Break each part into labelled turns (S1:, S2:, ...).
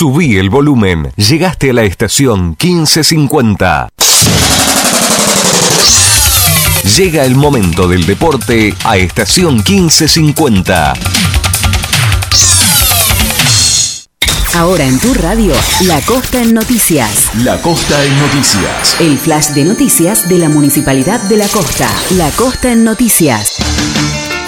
S1: Subí el volumen. Llegaste a la estación 1550. Llega el momento del deporte a estación 1550.
S2: Ahora en tu radio, La Costa en Noticias.
S1: La Costa en Noticias.
S2: El flash de noticias de la Municipalidad de La Costa. La Costa en Noticias.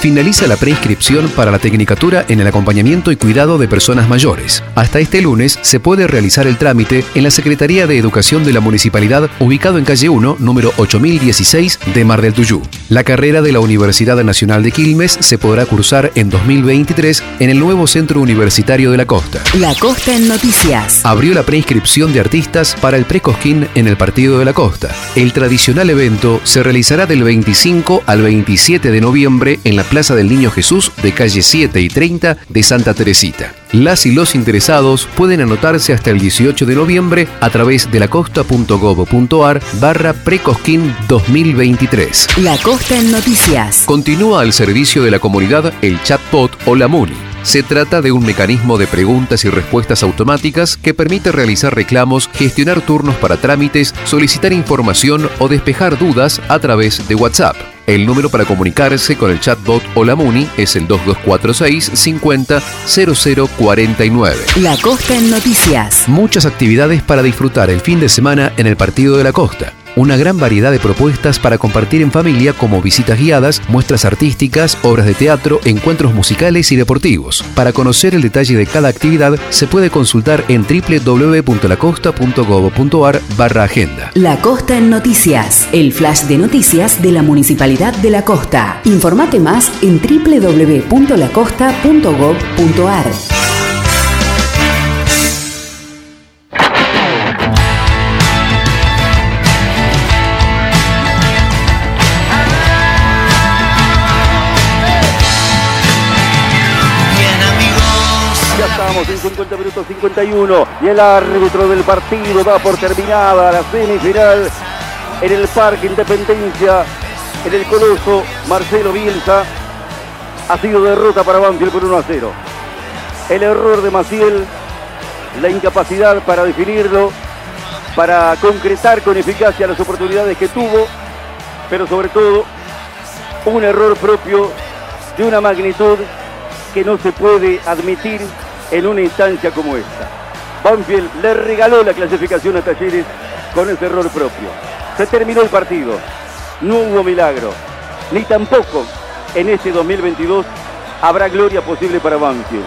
S3: Finaliza la preinscripción para la Tecnicatura en el acompañamiento y cuidado de personas mayores. Hasta este lunes se puede realizar el trámite en la Secretaría de Educación de la Municipalidad, ubicado en calle 1, número 8016 de Mar del Tuyú. La carrera de la Universidad Nacional de Quilmes se podrá cursar en 2023 en el nuevo Centro Universitario de la Costa.
S2: La Costa en Noticias.
S3: Abrió la preinscripción de artistas para el Precosquín en el Partido de la Costa. El tradicional evento se realizará del 25 al 27 de noviembre en la Plaza del Niño Jesús de calle 7 y 30 de Santa Teresita. Las y los interesados pueden anotarse hasta el 18 de noviembre a través de lacosta.gov.ar barra Precosquín 2023.
S2: La Costa en Noticias.
S3: Continúa al servicio de la comunidad el chatbot o la MUNI. Se trata de un mecanismo de preguntas y respuestas automáticas que permite realizar reclamos, gestionar turnos para trámites, solicitar información o despejar dudas a través de WhatsApp. El número para comunicarse con el chatbot o la MUNI es el 2246 50 0049.
S2: La Costa en Noticias.
S3: Muchas actividades para disfrutar el fin de semana en el Partido de la Costa. Una gran variedad de propuestas para compartir en familia como visitas guiadas, muestras artísticas, obras de teatro, encuentros musicales y deportivos. Para conocer el detalle de cada actividad se puede consultar en www.lacosta.gov.ar barra agenda.
S2: La Costa en Noticias. El flash de noticias de la Municipalidad de La Costa. Informate más en www.lacosta.gov.ar.
S4: estamos en 50 minutos 51 y el árbitro del partido da por terminada la semifinal en el Parque Independencia, en el Coloso, Marcelo Bielsa. Ha sido derrota para Banfield por 1 a 0. El error de Maciel, la incapacidad para definirlo, para concretar con eficacia las oportunidades que tuvo, pero sobre todo un error propio de una magnitud que no se puede admitir en una instancia como esta. Banfield le regaló la clasificación a Talleres con ese error propio. Se terminó el partido. No hubo milagro. Ni tampoco en este 2022 habrá gloria posible para Banfield.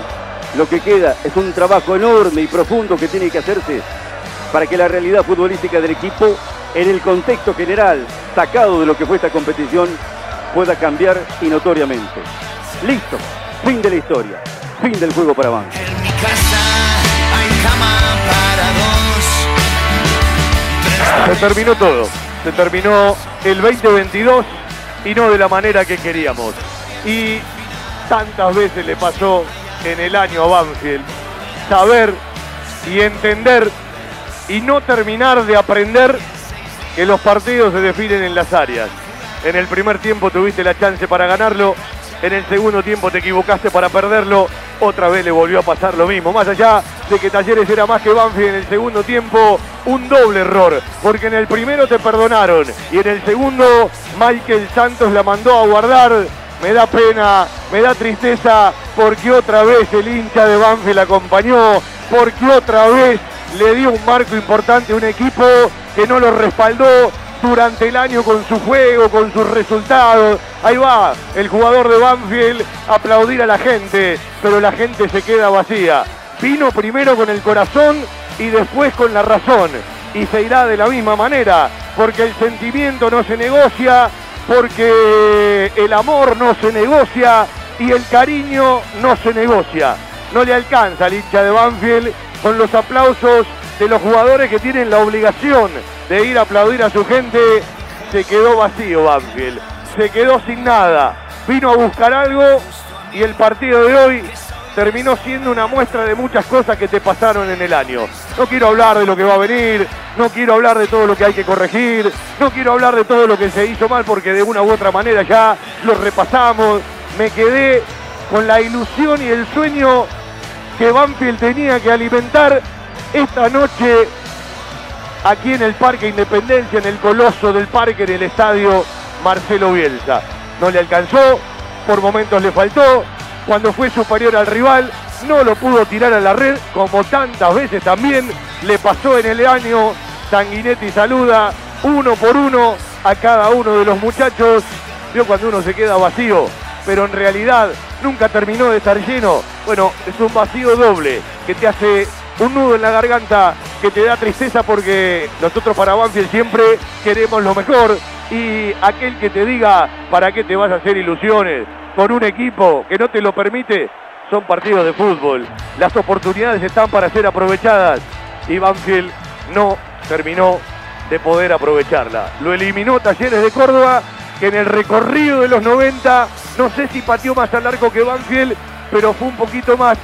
S4: Lo que queda es un trabajo enorme y profundo que tiene que hacerse para que la realidad futbolística del equipo, en el contexto general sacado de lo que fue esta competición, pueda cambiar y notoriamente. Listo, fin de la historia, fin del juego para Banfield.
S5: En mi casa hay cama para dos.
S6: Se terminó todo. Se terminó el 2022 y no de la manera que queríamos. Y tantas veces le pasó en el año a Banfield saber y entender y no terminar de aprender que los partidos se definen en las áreas. En el primer tiempo tuviste la chance para ganarlo, en el segundo tiempo te equivocaste para perderlo, otra vez le volvió a pasar lo mismo. Más allá de que Talleres era más que Banfield en el segundo tiempo, un doble error, porque en el primero te perdonaron y en el segundo Michael Santos la mandó a guardar. Me da pena, me da tristeza, porque otra vez el hincha de Banfield acompañó, porque otra vez le dio un marco importante a un equipo que no lo respaldó durante el año con su juego, con sus resultados. Ahí va el jugador de Banfield a aplaudir a la gente, pero la gente se queda vacía. Vino primero con el corazón y después con la razón. Y se irá de la misma manera, porque el sentimiento no se negocia, porque el amor no se negocia y el cariño no se negocia. No le alcanza al hincha de Banfield con los aplausos de los jugadores que tienen la obligación de ir a aplaudir a su gente. Se quedó vacío Banfield, se quedó sin nada. Vino a buscar algo y el partido de hoy terminó siendo una muestra de muchas cosas que te pasaron en el año. No quiero hablar de lo que va a venir, no quiero hablar de todo lo que hay que corregir, no quiero hablar de todo lo que se hizo mal porque de una u otra manera ya lo repasamos. Me quedé con la ilusión y el sueño que Banfield tenía que alimentar esta noche aquí en el Parque Independencia, en el coloso del parque, en el estadio Marcelo Bielsa. No le alcanzó, por momentos le faltó, cuando fue superior al rival, no lo pudo tirar a la red, como tantas veces también le pasó en el año. Sanguinetti saluda uno por uno a cada uno de los muchachos. Vio cuando uno se queda vacío, pero en realidad nunca terminó de estar lleno. Bueno, es un vacío doble que te hace un nudo en la garganta, que te da tristeza porque nosotros para Banfield siempre queremos lo mejor. Y aquel que te diga para qué te vas a hacer ilusiones con un equipo que no te lo permite, son partidos de fútbol. Las oportunidades están para ser aprovechadas y Banfield no terminó de poder aprovecharla. Lo eliminó Talleres de Córdoba, que en el recorrido de los 90, no sé si pateó más al arco que Banfield, pero fue un poquito más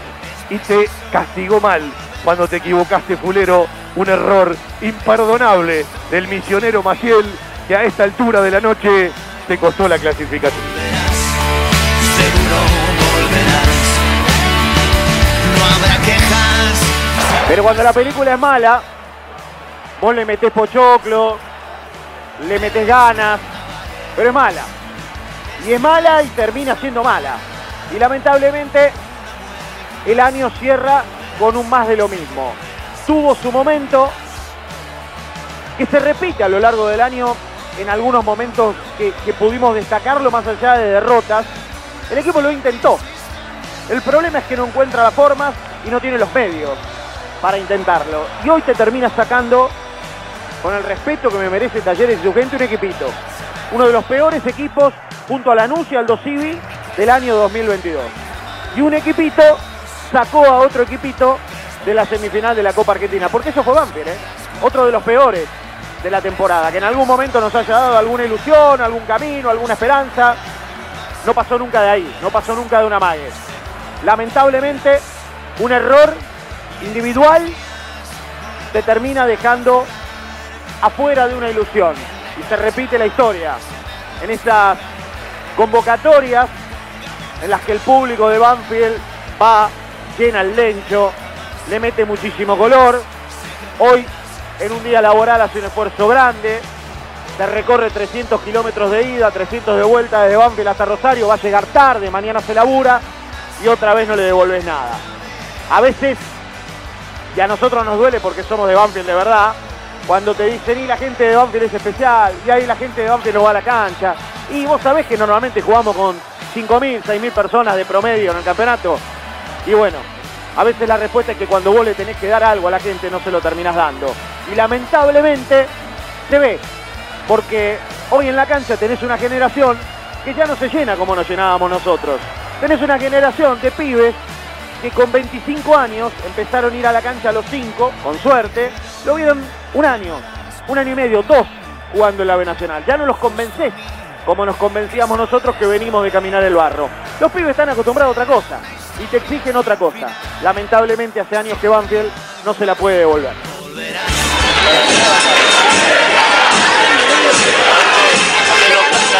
S6: y te castigó mal cuando te equivocaste, Fulero. Un error imperdonable del misionero Maciel, que a esta altura de la noche te costó la clasificación.
S7: Pero cuando la película es mala, vos le metés pochoclo, le metés ganas, pero es mala. Y es mala y termina siendo mala. Y lamentablemente el año cierra con un más de lo mismo. Tuvo su momento que se repite a lo largo del año en algunos momentos que, pudimos destacarlo más allá de derrotas. El equipo lo intentó. El problema es que no encuentra las formas y no tiene los medios para intentarlo. Y hoy te termina sacando, con el respeto que me merece Talleres y su gente, un equipito. Uno de los peores equipos junto a Lanús y Aldo Civi del año 2022. Y un equipito sacó a otro equipito de la semifinal de la Copa Argentina. Porque eso fue Banfield, ¿eh? Otro de los peores de la temporada. Que en algún momento nos haya dado alguna ilusión, algún camino, alguna esperanza. No pasó nunca de ahí, no pasó nunca de una mague. Lamentablemente, un error individual te termina dejando afuera de una ilusión. Y se repite la historia en estas convocatorias en las que el público de Banfield va, llena el lencho, le mete muchísimo color. Hoy, en un día laboral, hace un esfuerzo grande. Se recorre 300 kilómetros de ida, 300 de vuelta desde Banfield hasta Rosario. Va a llegar tarde, mañana se labura y otra vez no le devolves nada. A veces, y a nosotros nos duele porque somos de Banfield de verdad, cuando te dicen, y la gente de Banfield es especial, y ahí la gente de Banfield no va a la cancha. Y vos sabés que normalmente jugamos con 5.000, 6.000 personas de promedio en el campeonato. Y bueno, a veces la respuesta es que cuando vos le tenés que dar algo a la gente no se lo terminás dando. Y lamentablemente se ve, porque hoy en la cancha tenés una generación que ya no se llena como nos llenábamos nosotros. Tenés una generación de pibes que con 25 años empezaron a ir a la cancha a los 5, con suerte, lo vieron un año, un año y medio, dos jugando en la Nacional. Ya no los convencés como nos convencíamos nosotros que venimos de caminar el barro. Los pibes están acostumbrados a otra cosa y te exigen otra cosa. Lamentablemente hace años que Banfield no se la puede devolver.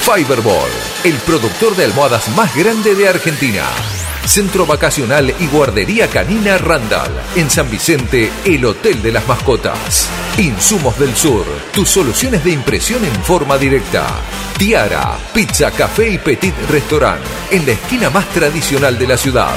S8: Fiberball, el productor de almohadas más grande de Argentina. Centro Vacacional y Guardería Canina Randall. En San Vicente, el Hotel de las Mascotas. Insumos del Sur, tus soluciones de impresión en forma directa. Tiara, pizza, café y petit restaurant. En la esquina más tradicional de la ciudad.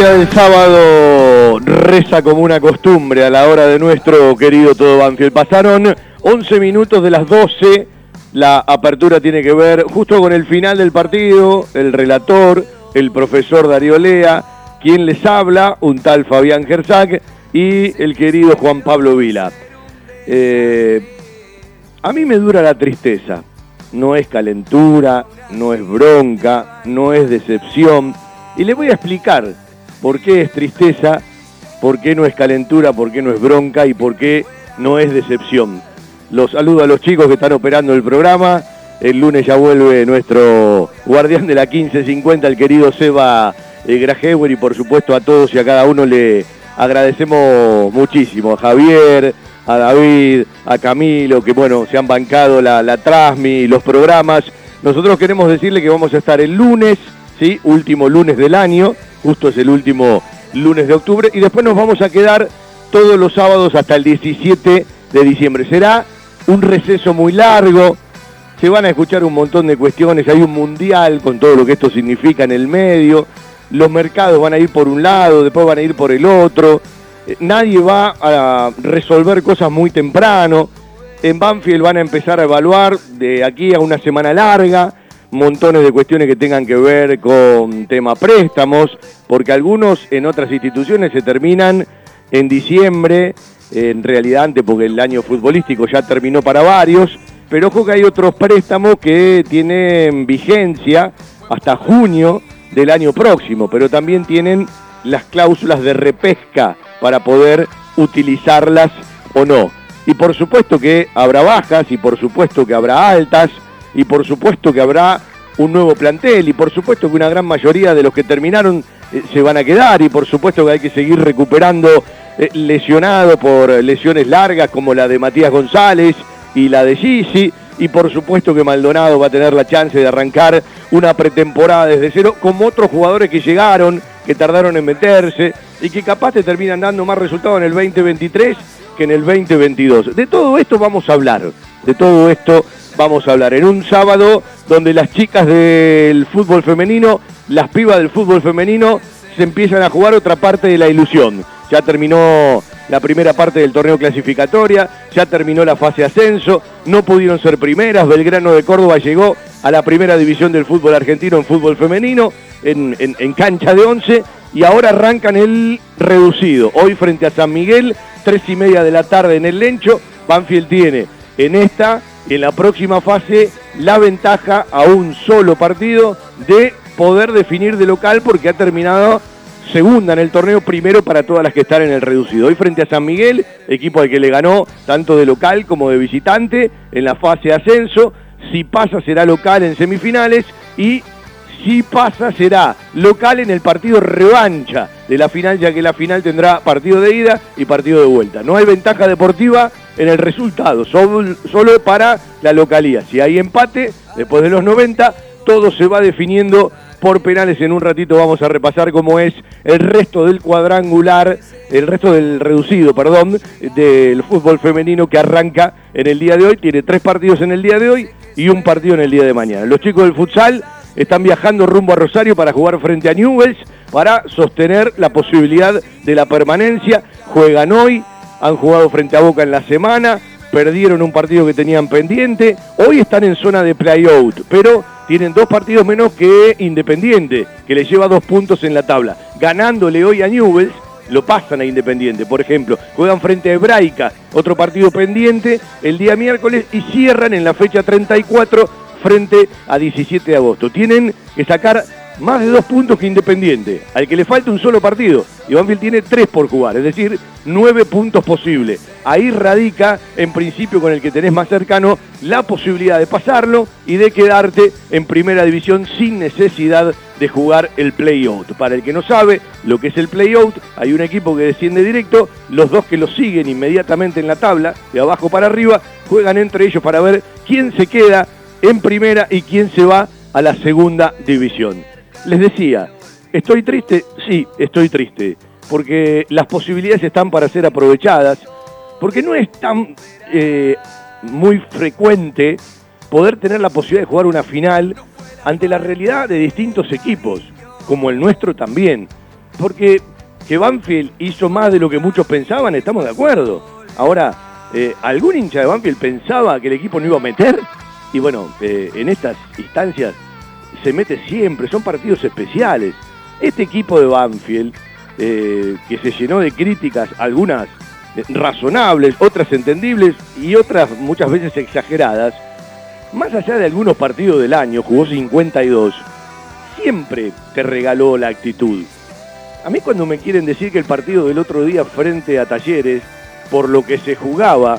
S6: El mediodía del sábado reza como una costumbre a la hora de nuestro querido Todo Banfield. Pasaron 11 minutos de las 12. La apertura tiene que ver justo con el final del partido. El relator, el profesor Darío Lea, quien les habla, un tal Fabián Gersac y el querido Juan Pablo Vila. Eh, a mí me dura la tristeza. No es calentura, no es bronca, no es decepción y le voy a explicar por qué es tristeza, por qué no es calentura, por qué no es bronca y por qué no es decepción. Los saludo a los chicos que están operando el programa. El lunes ya vuelve nuestro guardián de la 1550, el querido Seba eh, Grajewer, y por supuesto a todos y a cada uno le agradecemos muchísimo. A Javier, a David, a Camilo, que bueno, se han bancado la, la Trasmi, los programas. Nosotros queremos decirle que vamos a estar el lunes ¿sí? Último lunes del año, justo es el último lunes de octubre, y después nos vamos a quedar todos los sábados hasta el 17 de diciembre. Será un receso muy largo, se van a escuchar un montón de cuestiones, hay un mundial con todo lo que esto significa en el medio, los mercados van a ir por un lado, después van a ir por el otro, eh, nadie va a resolver cosas muy temprano, en Banfield van a empezar a evaluar de aquí a una semana larga, montones de cuestiones que tengan que ver con tema préstamos, porque algunos en otras instituciones se terminan en diciembre, en realidad antes porque el año futbolístico ya terminó para varios, pero ojo que hay otros préstamos que tienen vigencia hasta junio del año próximo, pero también tienen las cláusulas de repesca para poder utilizarlas o no. Y por supuesto que habrá bajas y por supuesto que habrá altas y por supuesto que habrá un nuevo plantel y por supuesto que una gran mayoría de los que terminaron eh, se van a quedar y por supuesto que hay que seguir recuperando eh, lesionados por lesiones largas como la de Matías González y la de Gisi y por supuesto que Maldonado va a tener la chance de arrancar una pretemporada desde cero como otros jugadores que llegaron, que tardaron en meterse y que capaz te terminan dando más resultados en el 2023 que en el 2022. De todo esto vamos a hablar, de todo esto vamos a hablar en un sábado donde las chicas del fútbol femenino, las pibas del fútbol femenino, se empiezan a jugar otra parte de la ilusión. Ya terminó la primera parte del torneo clasificatoria, ya terminó la fase ascenso, no pudieron ser primeras, Belgrano de Córdoba llegó a la primera división del fútbol argentino en fútbol femenino, en, en cancha de once, y ahora arrancan el reducido. Hoy frente a San Miguel, tres y media de la tarde en el Lencho, Banfield tiene en esta en la próxima fase la ventaja a un solo partido de poder definir de local porque ha terminado segunda en el torneo, primero para todas las que están en el reducido. Hoy frente a San Miguel, equipo al que le ganó tanto de local como de visitante en la fase ascenso. Si pasa será local en semifinales y si pasa será local en el partido revancha de la final, ya que la final tendrá partido de ida y partido de vuelta. No hay ventaja deportiva en el resultado, solo para la localía. Si hay empate, después de los 90, todo se va definiendo por penales. En un ratito vamos a repasar cómo es el resto del cuadrangular, el resto del reducido, perdón, del fútbol femenino que arranca en el día de hoy. Tiene tres partidos en el día de hoy y un partido en el día de mañana. Los chicos del futsal están viajando rumbo a Rosario para jugar frente a Newells. para sostener la posibilidad de la permanencia. Juegan hoy, han jugado frente a Boca en la semana, perdieron un partido que tenían pendiente, hoy están en zona de play-out, pero tienen dos partidos menos que Independiente, que le lleva dos puntos en la tabla. Ganándole hoy a Newells, lo pasan a Independiente, por ejemplo. Juegan frente a Hebraica, otro partido pendiente, el día miércoles y cierran en la fecha 34 frente a 17 de agosto. Tienen que sacar más de dos puntos que Independiente, al que le falta un solo partido. Y Banfield tiene tres por jugar, es decir, nueve puntos posibles. Ahí radica, en principio, con el que tenés más cercano, la posibilidad de pasarlo y de quedarte en primera división sin necesidad de jugar el play-out. Para el que no sabe lo que es el play-out, hay un equipo que desciende directo, los dos que lo siguen inmediatamente en la tabla, de abajo para arriba, juegan entre ellos para ver quién se queda en primera y quién se va a la segunda división. Les decía, ¿estoy triste? Sí, estoy triste, porque las posibilidades están para ser aprovechadas, porque no es tan eh, muy frecuente poder tener la posibilidad de jugar una final ante la realidad de distintos equipos, como el nuestro también, porque que Banfield hizo más de lo que muchos pensaban, estamos de acuerdo. Ahora, eh, ¿algún hincha de Banfield pensaba que el equipo no iba a meter? Y bueno, eh, en estas instancias se mete siempre, son partidos especiales. Este equipo de Banfield, eh, que se llenó de críticas, algunas razonables, otras entendibles y otras muchas veces exageradas, más allá de algunos partidos del año, jugó 52, siempre te regaló la actitud. A mí cuando me quieren decir que el partido del otro día frente a Talleres, por lo que se jugaba,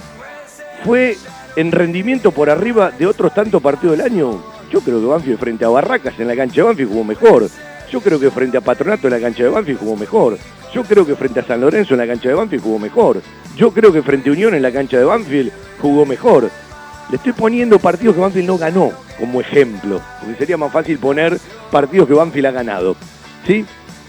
S6: fue en rendimiento por arriba de otros tantos partidos del año, yo creo que Banfield frente a Barracas en la cancha de Banfield jugó mejor. Yo creo que frente a Patronato en la cancha de Banfield jugó mejor. Yo creo que frente a San Lorenzo en la cancha de Banfield jugó mejor. Yo creo que frente a Unión en la cancha de Banfield jugó mejor. Le estoy poniendo partidos que Banfield no ganó como ejemplo, porque sería más fácil poner partidos que Banfield ha ganado. ¿Sí?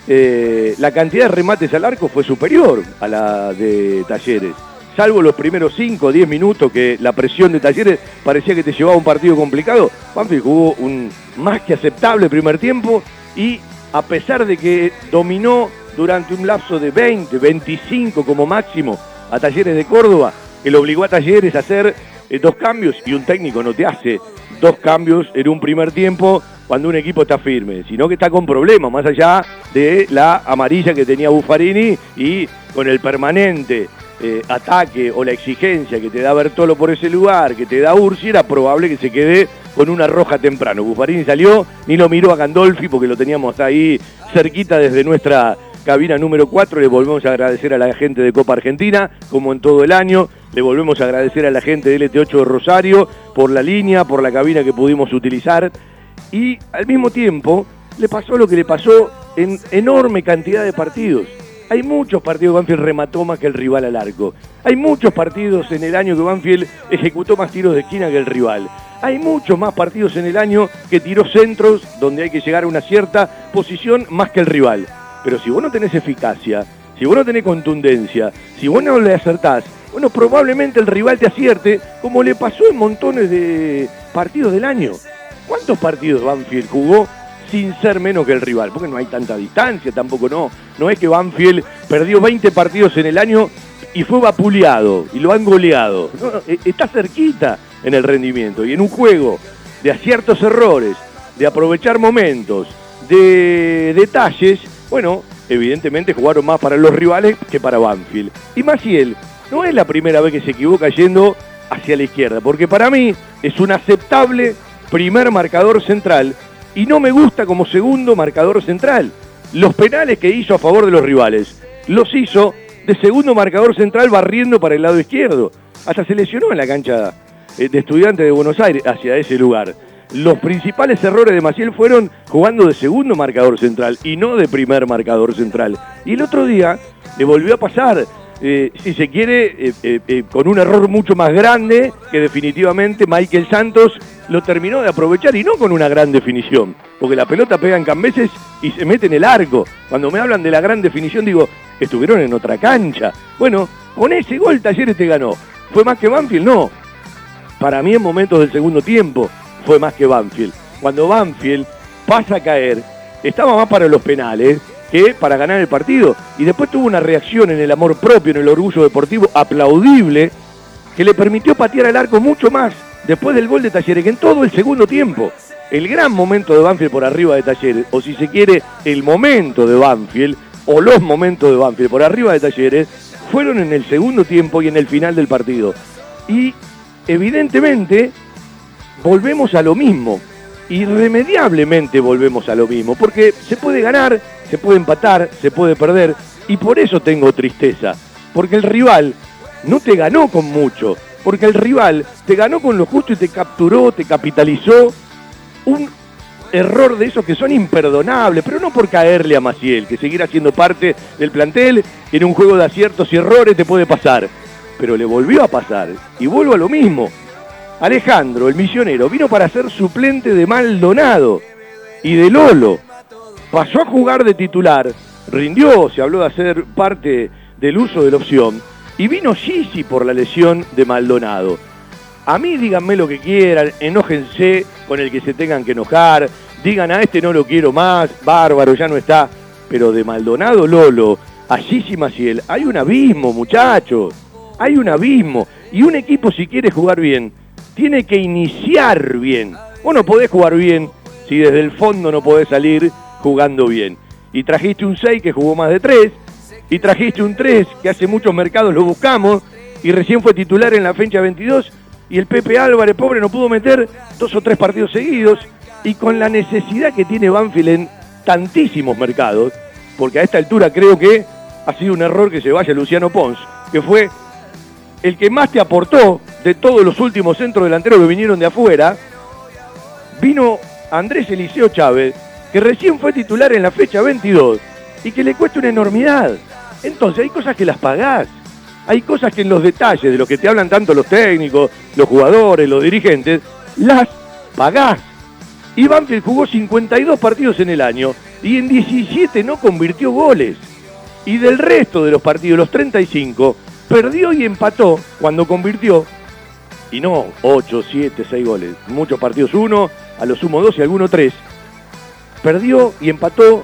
S6: Eh, la cantidad de remates al arco fue superior a la de Talleres salvo los primeros 5 o 10 minutos que la presión de Talleres parecía que te llevaba a un partido complicado, Banfield jugó un más que aceptable primer tiempo y a pesar de que dominó durante un lapso de 20, 25 como máximo a Talleres de Córdoba, que lo obligó a Talleres a hacer eh, dos cambios y un técnico no te hace dos cambios en un primer tiempo cuando un equipo está firme, sino que está con problemas, más allá de la amarilla que tenía Buffarini y con el permanente eh, ataque o la exigencia que te da Bertolo por ese lugar, que te da Ursi, era probable que se quede con una roja temprano. Buffarini salió, ni lo miró a Gandolfi porque lo teníamos ahí cerquita desde nuestra cabina número 4. Le volvemos a agradecer a la gente de Copa Argentina, como en todo el año. Le volvemos a agradecer a la gente de LT8 de Rosario por la línea, por la cabina que pudimos utilizar. Y al mismo tiempo le pasó lo que le pasó en enorme cantidad de partidos. Hay muchos partidos que Banfield remató más que el rival al arco. Hay muchos partidos en el año que Banfield ejecutó más tiros de esquina que el rival. Hay muchos más partidos en el año que tiró centros donde hay que llegar a una cierta posición más que el rival. Pero si vos no tenés eficacia, si vos no tenés contundencia, si vos no le acertás, bueno, probablemente el rival te acierte, como le pasó en montones de partidos del año. ¿Cuántos partidos Banfield jugó sin ser menos que el rival, porque no hay tanta distancia, tampoco no. No es que Banfield perdió 20 partidos en el año y fue vapuleado y lo han goleado. E-, está cerquita en el rendimiento y en un juego de aciertos errores, de aprovechar momentos, de detalles, bueno, evidentemente jugaron más para los rivales que para Banfield. Y Maciel no es la primera vez que se equivoca yendo hacia la izquierda, porque para mí es un aceptable primer marcador central y no me gusta como segundo marcador central. Los penales que hizo a favor de los rivales, los hizo de segundo marcador central barriendo para el lado izquierdo. Hasta se lesionó en la cancha eh, de estudiantes de Buenos Aires hacia ese lugar. Los principales errores de Maciel fueron jugando de segundo marcador central y no de primer marcador central. Y el otro día le volvió a pasar eh, si se quiere, eh, eh, con un error mucho más grande que definitivamente Michael Santos lo terminó de aprovechar y no con una gran definición, porque la pelota pega en cambeses y se mete en el arco. Cuando me hablan de la gran definición digo, estuvieron en otra cancha. Bueno, con ese gol Talleres te ganó. ¿Fue más que Banfield? No. Para mí en momentos del segundo tiempo fue más que Banfield. Cuando Banfield pasa a caer, estaba más para los penales, que para ganar el partido. Y después tuvo una reacción en el amor propio, en el orgullo deportivo aplaudible, que le permitió patear al arco mucho más después del gol de Talleres que en todo el segundo tiempo. El gran momento de Banfield por arriba de Talleres, o si se quiere, el momento de Banfield, o los momentos de Banfield por arriba de Talleres, fueron en el segundo tiempo y en el final del partido. Y evidentemente volvemos a lo mismo, irremediablemente volvemos a lo mismo, porque se puede ganar, se puede empatar, se puede perder, y por eso tengo tristeza, porque el rival no te ganó con mucho, porque el rival te ganó con lo justo y te capturó, te capitalizó. Un error de esos que son imperdonables, pero no por caerle a Maciel, que seguirá siendo parte del plantel, en un juego de aciertos y errores te puede pasar. Pero le volvió a pasar, y vuelvo a lo mismo. Alejandro, el misionero, vino para ser suplente de Maldonado y de Lolo. Pasó a jugar de titular, rindió, se habló de hacer parte del uso de la opción, y vino Gigi por la lesión de Maldonado. A mí díganme lo que quieran, enójense con el que se tengan que enojar, digan a este no lo quiero más, bárbaro, ya no está. Pero de Maldonado Lolo a Gigi Maciel hay un abismo, muchachos. Hay un abismo. Y un equipo si quiere jugar bien, tiene que iniciar bien. Vos no podés jugar bien si desde el fondo no podés salir jugando bien. Y trajiste un 6 que jugó más de 3, y trajiste un 3 que hace muchos mercados lo buscamos y recién fue titular en la fecha 22 y el Pepe Álvarez, pobre, no pudo meter dos o tres partidos seguidos y con la necesidad que tiene Banfield en tantísimos mercados, porque a esta altura creo que ha sido un error que se vaya Luciano Pons, que fue el que más te aportó de todos los últimos centros delanteros que vinieron de afuera, vino Andrés Eliseo Chávez, que recién fue titular en la fecha 22 y que le cuesta una enormidad. Entonces hay cosas que las pagás. Hay cosas que en los detalles de lo que te hablan tanto los técnicos, los jugadores, los dirigentes, las pagás. Y Banfield jugó 52 partidos en el año y en 17 no convirtió goles. Y del resto de los partidos, los 35, perdió y empató cuando convirtió. Y no 8, 7, 6 goles. Muchos partidos uno, a lo sumo dos y alguno tres. Perdió y empató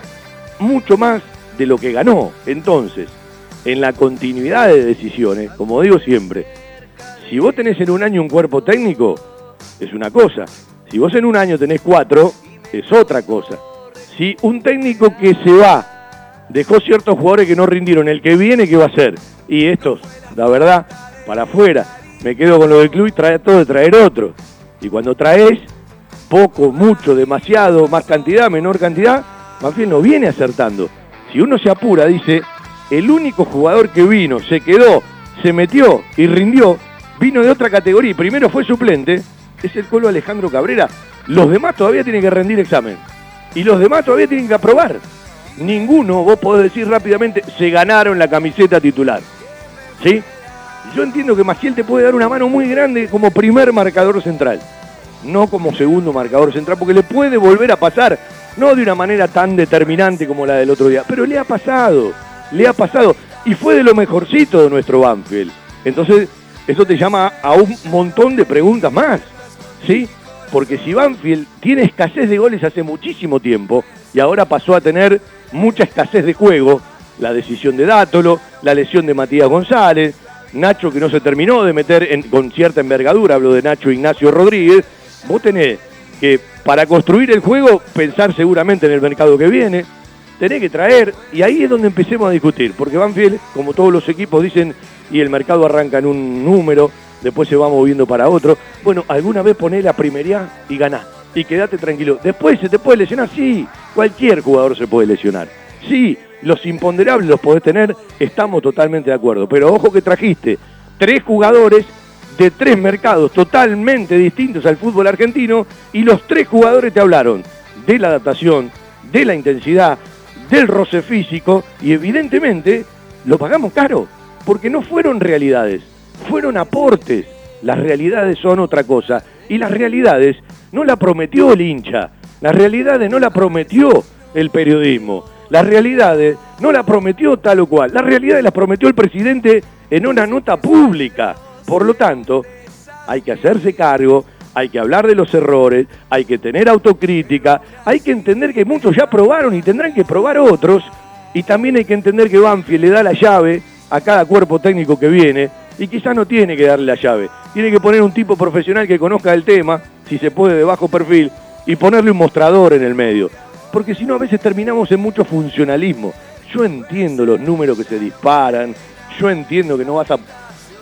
S6: mucho más de lo que ganó. Entonces, en la continuidad de decisiones, como digo siempre, si vos tenés en un año un cuerpo técnico, es una cosa. Si vos en un año tenés cuatro, es otra cosa. Si un técnico que se va dejó ciertos jugadores que no rindieron, el que viene, ¿qué va a hacer? Y estos, la verdad, para afuera. Me quedo con lo del club y trato de traer otro. Y cuando traes poco, mucho, demasiado, más cantidad, menor cantidad, Banfield no viene acertando. Si uno se apura, dice, el único jugador que vino, se quedó, se metió y rindió, vino de otra categoría y primero fue suplente, es el Colo Alejandro Cabrera. Los demás todavía tienen que rendir examen. Y los demás todavía tienen que aprobar. Ninguno, vos podés decir rápidamente, se ganaron la camiseta titular. ¿Sí? Yo entiendo que Maciel te puede dar una mano muy grande como primer marcador central. No como segundo marcador central, porque le puede volver a pasar no de una manera tan determinante como la del otro día, pero le ha pasado, le ha pasado. Y fue de lo mejorcito de nuestro Banfield. Entonces, eso te llama a un montón de preguntas más, ¿sí? Porque si Banfield tiene escasez de goles hace muchísimo tiempo y ahora pasó a tener mucha escasez de juego, la decisión de Dátolo, la lesión de Matías González, Nacho que no se terminó de meter con cierta envergadura, hablo de Nacho Ignacio Rodríguez, vos tenés que para construir el juego, pensar seguramente en el mercado que viene, tenés que traer, y ahí es donde empecemos a discutir, porque Banfield, como todos los equipos dicen, y el mercado arranca en un número, después se va moviendo para otro, bueno, alguna vez poné la primería y ganá, y quedate tranquilo. Después se te puede lesionar, sí, cualquier jugador se puede lesionar. Sí, los imponderables los podés tener, estamos totalmente de acuerdo, pero ojo que trajiste tres jugadores de tres mercados totalmente distintos al fútbol argentino y los tres jugadores te hablaron de la adaptación, de la intensidad, del roce físico y evidentemente lo pagamos caro, porque no fueron realidades, fueron aportes. Las realidades son otra cosa y las realidades no la prometió el hincha, las realidades no la prometió el periodismo, las realidades no la prometió tal o cual, las realidades las prometió el presidente en una nota pública. Por lo tanto, hay que hacerse cargo, hay que hablar de los errores, hay que tener autocrítica, hay que entender que muchos ya probaron y tendrán que probar otros, Y también hay que entender que Banfield le da la llave a cada cuerpo técnico que viene y quizás no tiene que darle la llave. Tiene que poner un tipo profesional que conozca el tema, si se puede de bajo perfil, y ponerle un mostrador en el medio. Porque si no a veces terminamos en mucho funcionalismo. Yo entiendo los números que se disparan, yo entiendo que no vas a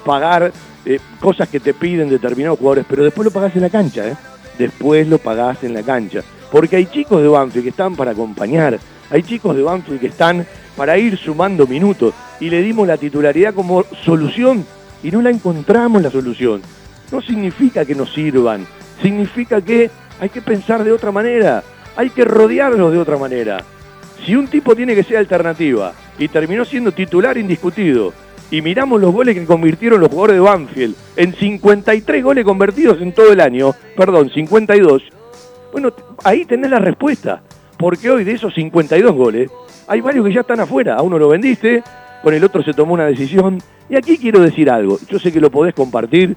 S6: pagar eh, cosas que te piden determinados jugadores, pero después lo pagás en la cancha, ¿eh? Después lo pagás en la cancha. Porque hay chicos de Banfield que están para acompañar, hay chicos de Banfield que están para ir sumando minutos y le dimos la titularidad como solución y no la encontramos la solución. No significa que nos sirvan, significa que hay que pensar de otra manera, hay que rodearlos de otra manera. Si un tipo tiene que ser alternativa y terminó siendo titular indiscutido, y miramos los goles que convirtieron los jugadores de Banfield en 53 goles convertidos en todo el año, perdón, 52, bueno, ahí tenés la respuesta. Porque hoy de esos 52 goles, hay varios que ya están afuera. A uno lo vendiste, con el otro se tomó una decisión. Y aquí quiero decir algo. Yo sé que lo podés compartir,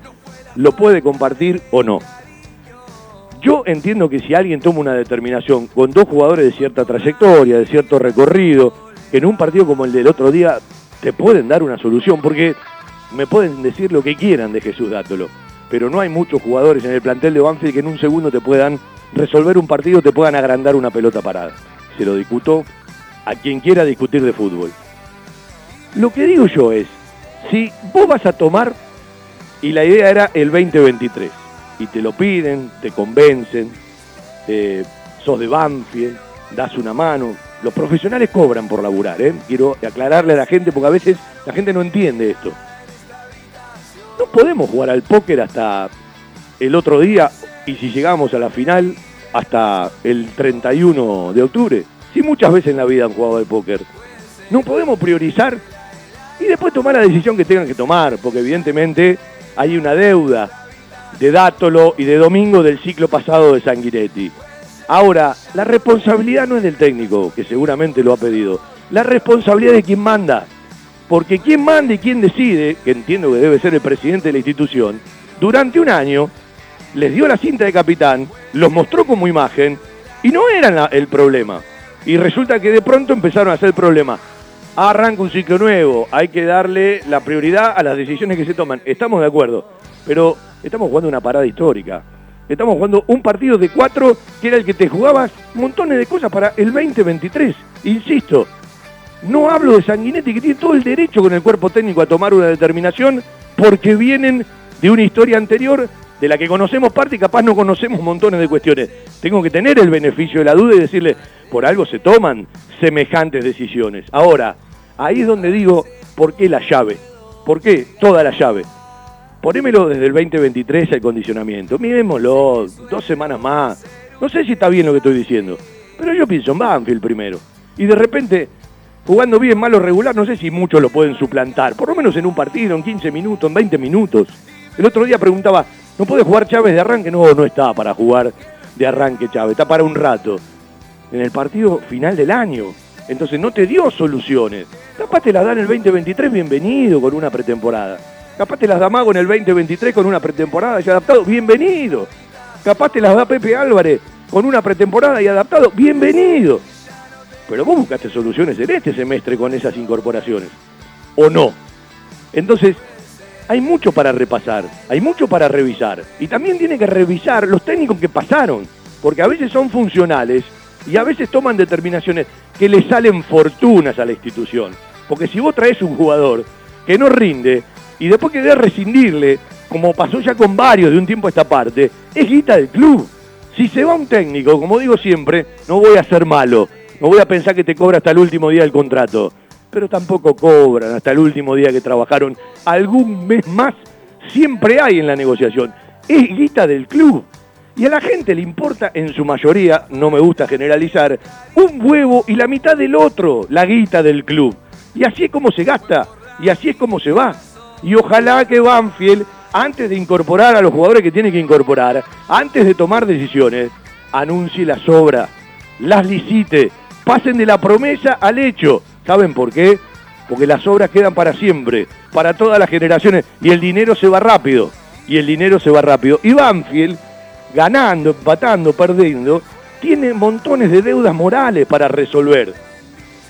S6: lo puede compartir o no. Yo entiendo que si alguien toma una determinación con dos jugadores de cierta trayectoria, de cierto recorrido, que en un partido como el del otro día te pueden dar una solución, porque me pueden decir lo que quieran de Jesús Dátolo, pero no hay muchos jugadores en el plantel de Banfield que en un segundo te puedan resolver un partido, te puedan agrandar una pelota parada. Se lo discuto a quien quiera discutir de fútbol. Lo que digo yo es, si vos vas a tomar, y la idea era el 2023, y te lo piden, te convencen, sos de Banfield, das una mano. Los profesionales cobran por laburar, ¿eh? quiero aclararle a la gente porque a veces la gente no entiende esto. No podemos jugar al póker hasta el otro día y si llegamos a la final hasta el 31 de octubre. Si muchas veces en la vida han jugado al póker. No podemos priorizar y después tomar la decisión que tengan que tomar, porque evidentemente hay una deuda de Dátolo y de Domingo del ciclo pasado de Sanguinetti. Ahora, la responsabilidad no es del técnico, que seguramente lo ha pedido. La responsabilidad de quien manda. Porque quien manda y quien decide, que entiendo que debe ser el presidente de la institución, durante un año les dio la cinta de capitán, los mostró como imagen y no eran el problema. Y resulta que de pronto empezaron a ser el problema. Arranca un ciclo nuevo, hay que darle la prioridad a las decisiones que se toman. Estamos de acuerdo, pero estamos jugando una parada histórica. Estamos jugando un partido de cuatro que era el que te jugabas montones de cosas para el 2023. Insisto, no hablo de Sanguinetti que tiene todo el derecho con el cuerpo técnico a tomar una determinación porque vienen de una historia anterior de la que conocemos parte y capaz no conocemos montones de cuestiones. Tengo que tener el beneficio de la duda y decirle, por algo se toman semejantes decisiones. Ahora, ahí es donde digo, ¿por qué la llave? ¿Por qué toda la llave? Ponémelo desde el 2023 al condicionamiento. Mirémoslo, dos semanas más. No sé si está bien lo que estoy diciendo, pero yo pienso en Banfield primero. Y de repente, jugando bien, malo, regular, no sé si muchos lo pueden suplantar. Por lo menos en un partido, en 15 minutos, en 20 minutos. El otro día preguntaba, ¿no puede jugar Chávez de arranque? No, no está para jugar de arranque Chávez, está para un rato. En el partido final del año. Entonces no te dio soluciones. Capaz te las da en el 2023, bienvenido con una pretemporada. Capaz te las da Mago en el 2023 con una pretemporada y adaptado, bienvenido. Capaz te las da Pepe Álvarez con una pretemporada y adaptado, bienvenido. Pero vos buscaste soluciones en este semestre con esas incorporaciones. ¿O no? Entonces, hay mucho para repasar, hay mucho para revisar. Y también tiene que revisar los técnicos que pasaron, porque a veces son funcionales y a veces toman determinaciones que le salen fortunas a la institución. Porque si vos traes un jugador que no rinde, y después querés rescindirle, como pasó ya con varios de un tiempo a esta parte, es guita del club. Si se va un técnico, como digo siempre, no voy a ser malo, no voy a pensar que te cobra hasta el último día del contrato, pero tampoco cobran hasta el último día que trabajaron. Algún mes más siempre hay en la negociación. Es guita del club. Y a la gente le importa, en su mayoría, no me gusta generalizar, un huevo y la mitad del otro, la guita del club. Y así es como se gasta, y así es como se va. Y ojalá que Banfield, antes de incorporar a los jugadores que tiene que incorporar, antes de tomar decisiones, anuncie las obras, las licite, pasen de la promesa al hecho. ¿Saben por qué? Porque las obras quedan para siempre, para todas las generaciones, y el dinero se va rápido, y el dinero se va rápido. Y Banfield, ganando, empatando, perdiendo, tiene montones de deudas morales para resolver.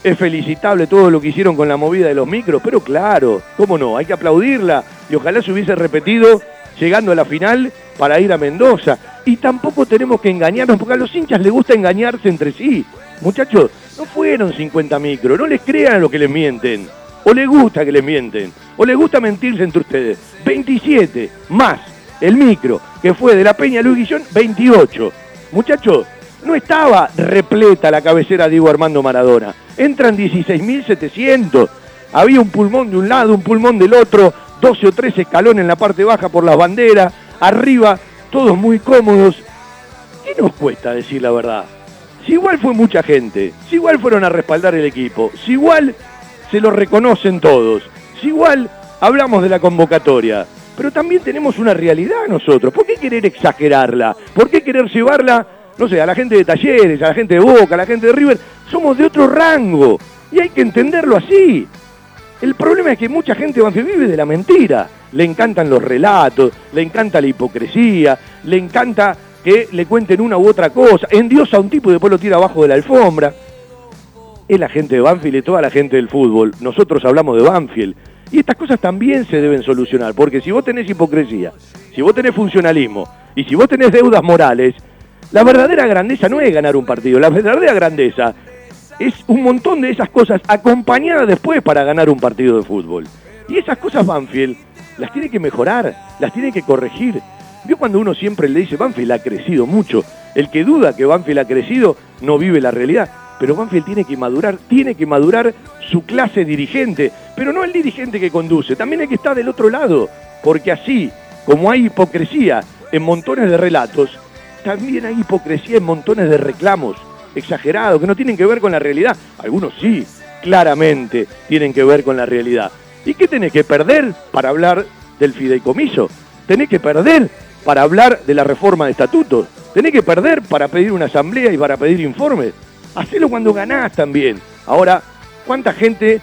S6: Es felicitable todo lo que hicieron con la movida de los micros, pero claro, cómo no, hay que aplaudirla y ojalá se hubiese repetido llegando a la final para ir a Mendoza. Y tampoco tenemos que engañarnos, porque a los hinchas les gusta engañarse entre sí. Muchachos, no fueron 50 micros, no les crean a lo que les mienten. O les gusta que les mienten, o les gusta mentirse entre ustedes. 27 más el micro, que fue de la Peña Luis Guillón, 28. Muchachos, no estaba repleta la cabecera de Diego Armando Maradona. Entran 16.700. Había un pulmón de un lado, un pulmón del otro, 12 o 13 escalones en la parte baja por las banderas, arriba, todos muy cómodos. ¿Qué nos cuesta decir la verdad? Si igual fue mucha gente, si igual fueron a respaldar el equipo, si igual se lo reconocen todos, si igual hablamos de la convocatoria, pero también tenemos una realidad nosotros. ¿Por qué querer exagerarla? ¿Por qué querer llevarla, no sé, a la gente de Talleres, a la gente de Boca, a la gente de River? Somos de otro rango y hay que entenderlo así. El problema es que mucha gente vive de la mentira. Le encantan los relatos, le encanta la hipocresía, le encanta que le cuenten una u otra cosa, endiosa a un tipo y después lo tira abajo de la alfombra. Es la gente de Banfield y toda la gente del fútbol. Nosotros hablamos de Banfield. Y estas cosas también se deben solucionar, porque si vos tenés hipocresía, si vos tenés funcionalismo y si vos tenés deudas morales, la verdadera grandeza no es ganar un partido, la verdadera grandeza es un montón de esas cosas acompañadas después para ganar un partido de fútbol. Y esas cosas Banfield las tiene que mejorar, las tiene que corregir. Vio cuando uno siempre le dice Banfield ha crecido mucho. El que duda que Banfield ha crecido no vive la realidad. Pero Banfield tiene que madurar, tiene que madurar su clase dirigente, pero no el dirigente que conduce, también hay que estar del otro lado, porque así como hay hipocresía en montones de relatos, también hay hipocresía en montones de reclamos exagerados que no tienen que ver con la realidad. Algunos sí, claramente tienen que ver con la realidad. ¿Y qué tenés que perder para hablar del fideicomiso? Tenés que perder para hablar de la reforma de estatutos. Tenés que perder para pedir una asamblea y para pedir informes. Hacelo cuando ganás también. Ahora, ¿cuánta gente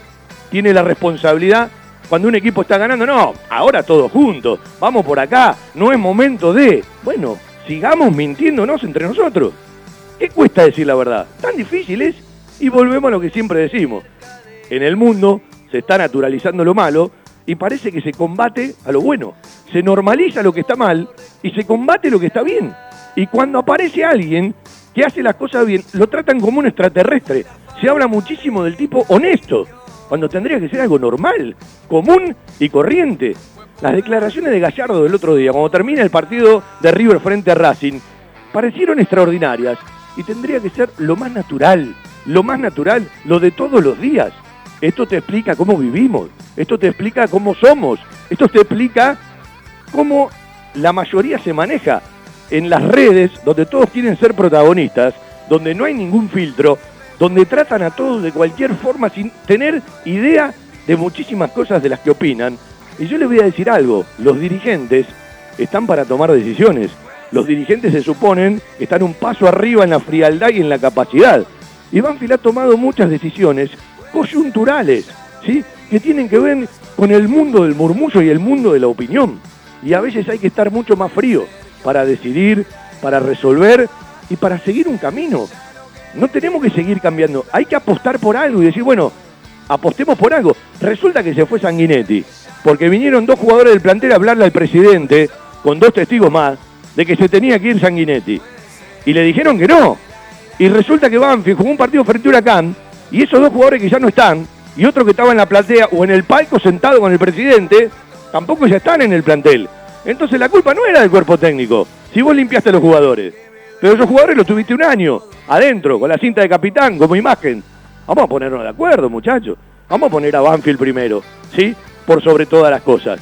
S6: tiene la responsabilidad cuando un equipo está ganando? No, ahora todos juntos. Vamos por acá. No es momento de... Bueno, sigamos mintiéndonos entre nosotros. ¿Qué cuesta decir la verdad? Tan difícil es. Y volvemos a lo que siempre decimos. En el mundo se está naturalizando lo malo y parece que se combate a lo bueno. Se normaliza lo que está mal y se combate lo que está bien. Y cuando aparece alguien que hace las cosas bien, lo tratan como un extraterrestre. Se habla muchísimo del tipo honesto, cuando tendría que ser algo normal, común y corriente. Las declaraciones de Gallardo del otro día, cuando termina el partido de River frente a Racing, parecieron extraordinarias y tendría que ser lo más natural, lo más natural, lo de todos los días. Esto te explica cómo vivimos, esto te explica cómo somos, esto te explica cómo la mayoría se maneja en las redes, donde todos quieren ser protagonistas, donde no hay ningún filtro, donde tratan a todos de cualquier forma sin tener idea de muchísimas cosas de las que opinan. Y yo les voy a decir algo, los dirigentes están para tomar decisiones, los dirigentes se suponen están un paso arriba en la frialdad y en la capacidad. Y Banfield ha tomado muchas decisiones coyunturales, ¿sí? que tienen que ver con el mundo del murmullo y el mundo de la opinión. Y a veces hay que estar mucho más frío para decidir, para resolver y para seguir un camino. No tenemos que seguir cambiando, hay que apostar por algo y decir, bueno, apostemos por algo. Resulta que se fue Sanguinetti, porque vinieron dos jugadores del plantel a hablarle al presidente, con dos testigos más, de que se tenía que ir Sanguinetti. Y le dijeron que no. Y resulta que Banfield jugó un partido frente a Huracán y esos dos jugadores que ya no están y otro que estaba en la platea o en el palco sentado con el presidente, tampoco ya están en el plantel. Entonces la culpa no era del cuerpo técnico, si vos limpiaste a los jugadores. Pero esos jugadores los tuviste un año, adentro, con la cinta de capitán, como imagen. Vamos a ponernos de acuerdo, muchachos. Vamos a poner a Banfield primero, ¿sí? Por sobre todas las cosas.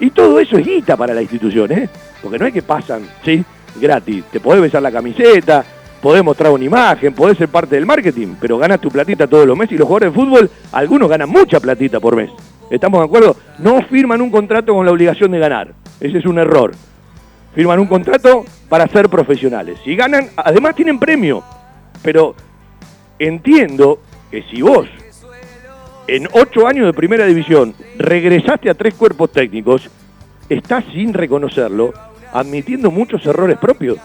S6: Y todo eso es guita para la institución, ¿eh? Porque no es que pasan, ¿sí? Gratis. Te podés besar la camiseta, podés mostrar una imagen, podés ser parte del marketing, pero ganas tu platita todos los meses y los jugadores de fútbol, algunos ganan mucha platita por mes. ¿Estamos de acuerdo? No firman un contrato con la obligación de ganar. Ese es un error. Firman un contrato para ser profesionales. Si ganan, además tienen premio. Pero entiendo que si vos en ocho años de primera división regresaste a tres cuerpos técnicos, estás sin reconocerlo admitiendo muchos errores propios.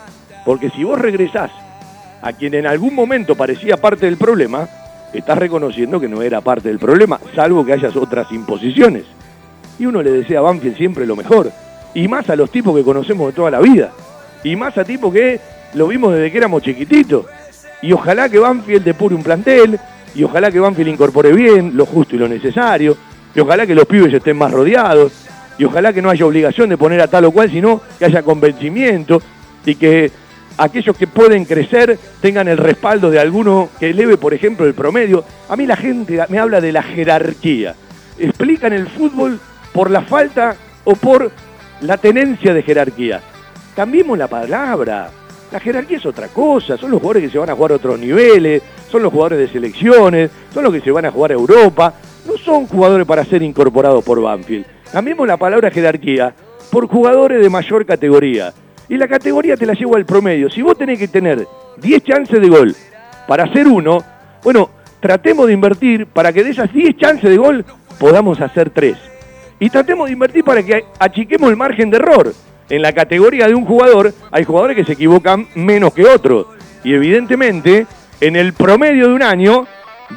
S6: Porque si vos regresás a quien en algún momento parecía parte del problema, estás reconociendo que no era parte del problema, salvo que hayas otras imposiciones. Y uno le desea a Banfield siempre lo mejor, y más a los tipos que conocemos de toda la vida, y más a tipos que lo vimos desde que éramos chiquititos. Y ojalá que Banfield depure un plantel, y ojalá que Banfield incorpore bien lo justo y lo necesario, y ojalá que los pibes estén más rodeados, y ojalá que no haya obligación de poner a tal o cual, sino que haya convencimiento y que aquellos que pueden crecer tengan el respaldo de alguno que eleve, por ejemplo, el promedio. A mí la gente me habla de la jerarquía. Explican el fútbol por la falta o por la tenencia de jerarquía. Cambiemos la palabra. La jerarquía es otra cosa, son los jugadores que se van a jugar a otros niveles, son los jugadores de selecciones, son los que se van a jugar a Europa, no son jugadores para ser incorporados por Banfield. Cambiemos la palabra jerarquía por jugadores de mayor categoría. Y la categoría te la llevo al promedio. Si vos tenés que tener 10 chances de gol para hacer uno, bueno, tratemos de invertir para que de esas 10 chances de gol podamos hacer 3. Y tratemos de invertir para que achiquemos el margen de error en la categoría de un jugador hay jugadores que se equivocan menos que otros. Y evidentemente, en el promedio de un año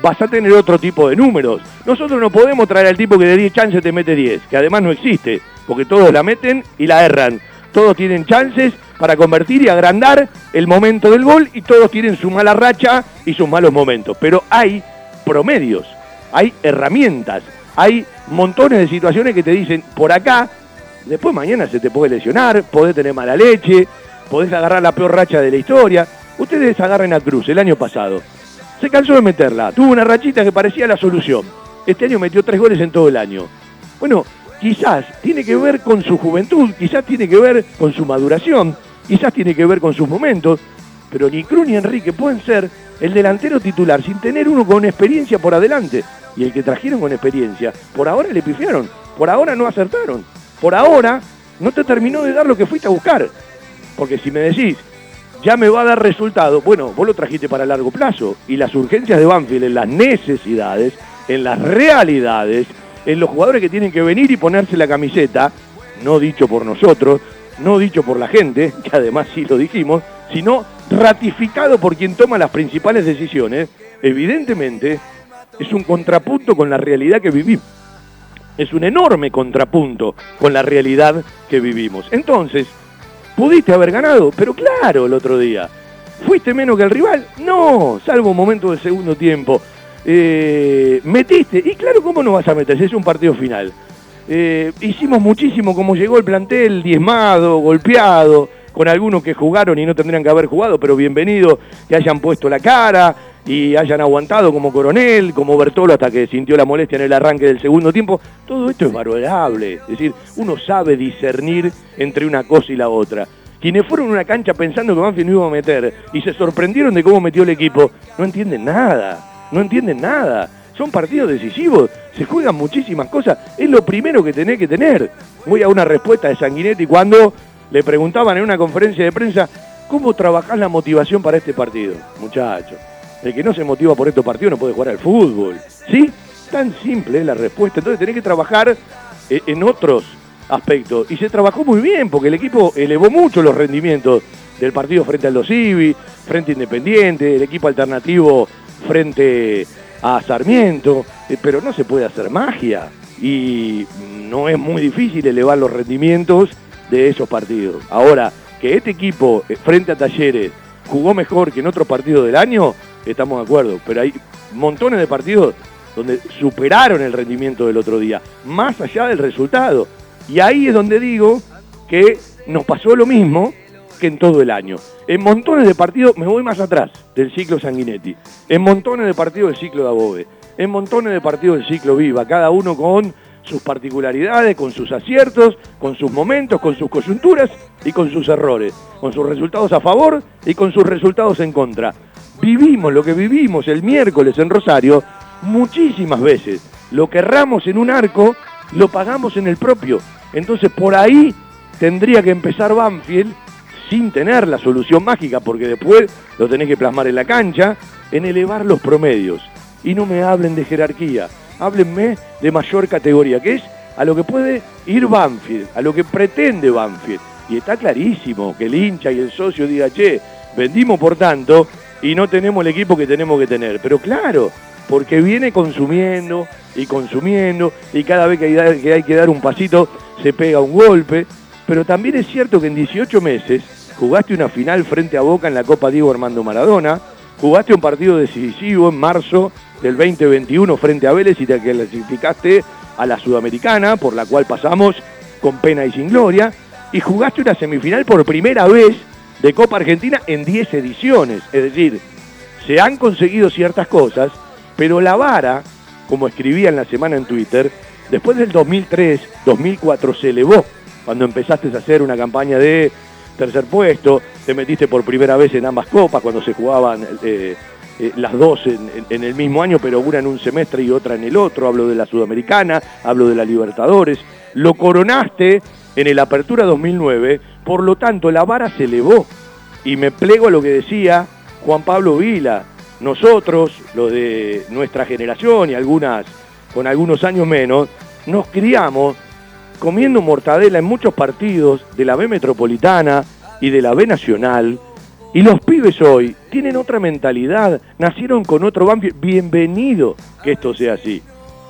S6: vas a tener otro tipo de números. Nosotros no podemos traer al tipo que de 10 chances te mete 10, que además no existe, porque todos la meten y la erran. Todos tienen chances para convertir y agrandar el momento del gol y todos tienen su mala racha y sus malos momentos. Pero hay promedios, hay herramientas, hay montones de situaciones que te dicen, por acá Después mañana se te puede lesionar, podés tener mala leche, podés agarrar la peor racha de la historia. Ustedes agarren a Cruz el año pasado. Se cansó de meterla, tuvo una rachita que parecía la solución. Este año metió tres goles en todo el año. Bueno, quizás tiene que ver con su juventud, quizás tiene que ver con su maduración, quizás tiene que ver con sus momentos, pero ni Cruz ni Enrique pueden ser el delantero titular sin tener uno con experiencia por adelante. Y el que trajeron con experiencia, por ahora le pifiaron, por ahora no acertaron por ahora no te terminó de dar lo que fuiste a buscar. Porque si me decís, ya me va a dar resultado, bueno, vos lo trajiste para largo plazo. Y las urgencias de Banfield en las necesidades, en las realidades, en los jugadores que tienen que venir y ponerse la camiseta, no dicho por nosotros, no dicho por la gente, que además sí lo dijimos, sino ratificado por quien toma las principales decisiones, evidentemente es un contrapunto con la realidad que vivimos es un enorme contrapunto con la realidad que vivimos. Entonces, pudiste haber ganado, pero claro, el otro día. ¿Fuiste menos que el rival? No, salvo un momento del segundo tiempo. Eh, metiste, y claro, ¿cómo no vas a meter? Es un partido final. Eh, hicimos muchísimo como llegó el plantel, diezmado, golpeado, con algunos que jugaron y no tendrían que haber jugado, pero bienvenido que hayan puesto la cara, y hayan aguantado como Coronel, como Bertolo hasta que sintió la molestia en el arranque del segundo tiempo, todo esto es valorable. Es decir, uno sabe discernir entre una cosa y la otra. Quienes fueron a una cancha pensando que Banfield no iba a meter y se sorprendieron de cómo metió el equipo, no entienden nada, no entienden nada. Son partidos decisivos, se juegan muchísimas cosas, es lo primero que tenés que tener. Voy a una respuesta de Sanguinetti cuando le preguntaban en una conferencia de prensa, ¿cómo trabajás la motivación para este partido? Muchachos, el que no se motiva por estos partidos no puede jugar al fútbol. ¿Sí? Tan simple es la respuesta. Entonces tenés que trabajar eh, en otros aspectos. Y se trabajó muy bien porque el equipo elevó mucho los rendimientos del partido frente al Dosivi, frente a Independiente, el equipo alternativo frente a Sarmiento. Eh, pero no se puede hacer magia. Y no es muy difícil elevar los rendimientos de esos partidos. Ahora, que este equipo eh, frente a Talleres jugó mejor que en otros partidos del año, estamos de acuerdo, pero hay montones de partidos donde superaron el rendimiento del otro día, más allá del resultado. Y ahí es donde digo que nos pasó lo mismo que en todo el año. En montones de partidos, me voy más atrás del ciclo Sanguinetti, en montones de partidos del ciclo de Above, en montones de partidos del ciclo Viva, cada uno con sus particularidades, con sus aciertos, con sus momentos, con sus coyunturas y con sus errores, con sus resultados a favor y con sus resultados en contra vivimos lo que vivimos el miércoles en Rosario muchísimas veces. Lo que erramos en un arco, lo pagamos en el propio. Entonces por ahí tendría que empezar Banfield sin tener la solución mágica, porque después lo tenés que plasmar en la cancha, en elevar los promedios. Y no me hablen de jerarquía, háblenme de mayor categoría, que es a lo que puede ir Banfield, a lo que pretende Banfield. Y está clarísimo que el hincha y el socio diga, che, vendimos por tanto, y no tenemos el equipo que tenemos que tener. Pero claro, porque viene consumiendo y consumiendo y cada vez que hay, que dar un pasito se pega un golpe. Pero también es cierto que en 18 meses jugaste una final frente a Boca en la Copa Diego Armando Maradona, jugaste un partido decisivo en marzo del 2021 frente a Vélez y te clasificaste a la Sudamericana, por la cual pasamos con pena y sin gloria, y jugaste una semifinal por primera vez de Copa Argentina en 10 ediciones. Es decir, se han conseguido ciertas cosas, pero la vara, como escribía en la semana en Twitter, después del 2003, 2004 se elevó, cuando empezaste a hacer una campaña de tercer puesto, te metiste por primera vez en ambas copas cuando se jugaban eh, eh, las dos en, el mismo año, pero una en un semestre y otra en el otro, hablo de la Sudamericana, hablo de la Libertadores, lo coronaste en el Apertura 2009, por lo tanto la vara se elevó y me plego a lo que decía Juan Pablo Vila, nosotros, los de nuestra generación y algunas con algunos años menos, nos criamos comiendo mortadela en muchos partidos de la B Metropolitana y de la B Nacional. Y los pibes hoy tienen otra mentalidad, nacieron con otro. Bienvenido que esto sea así.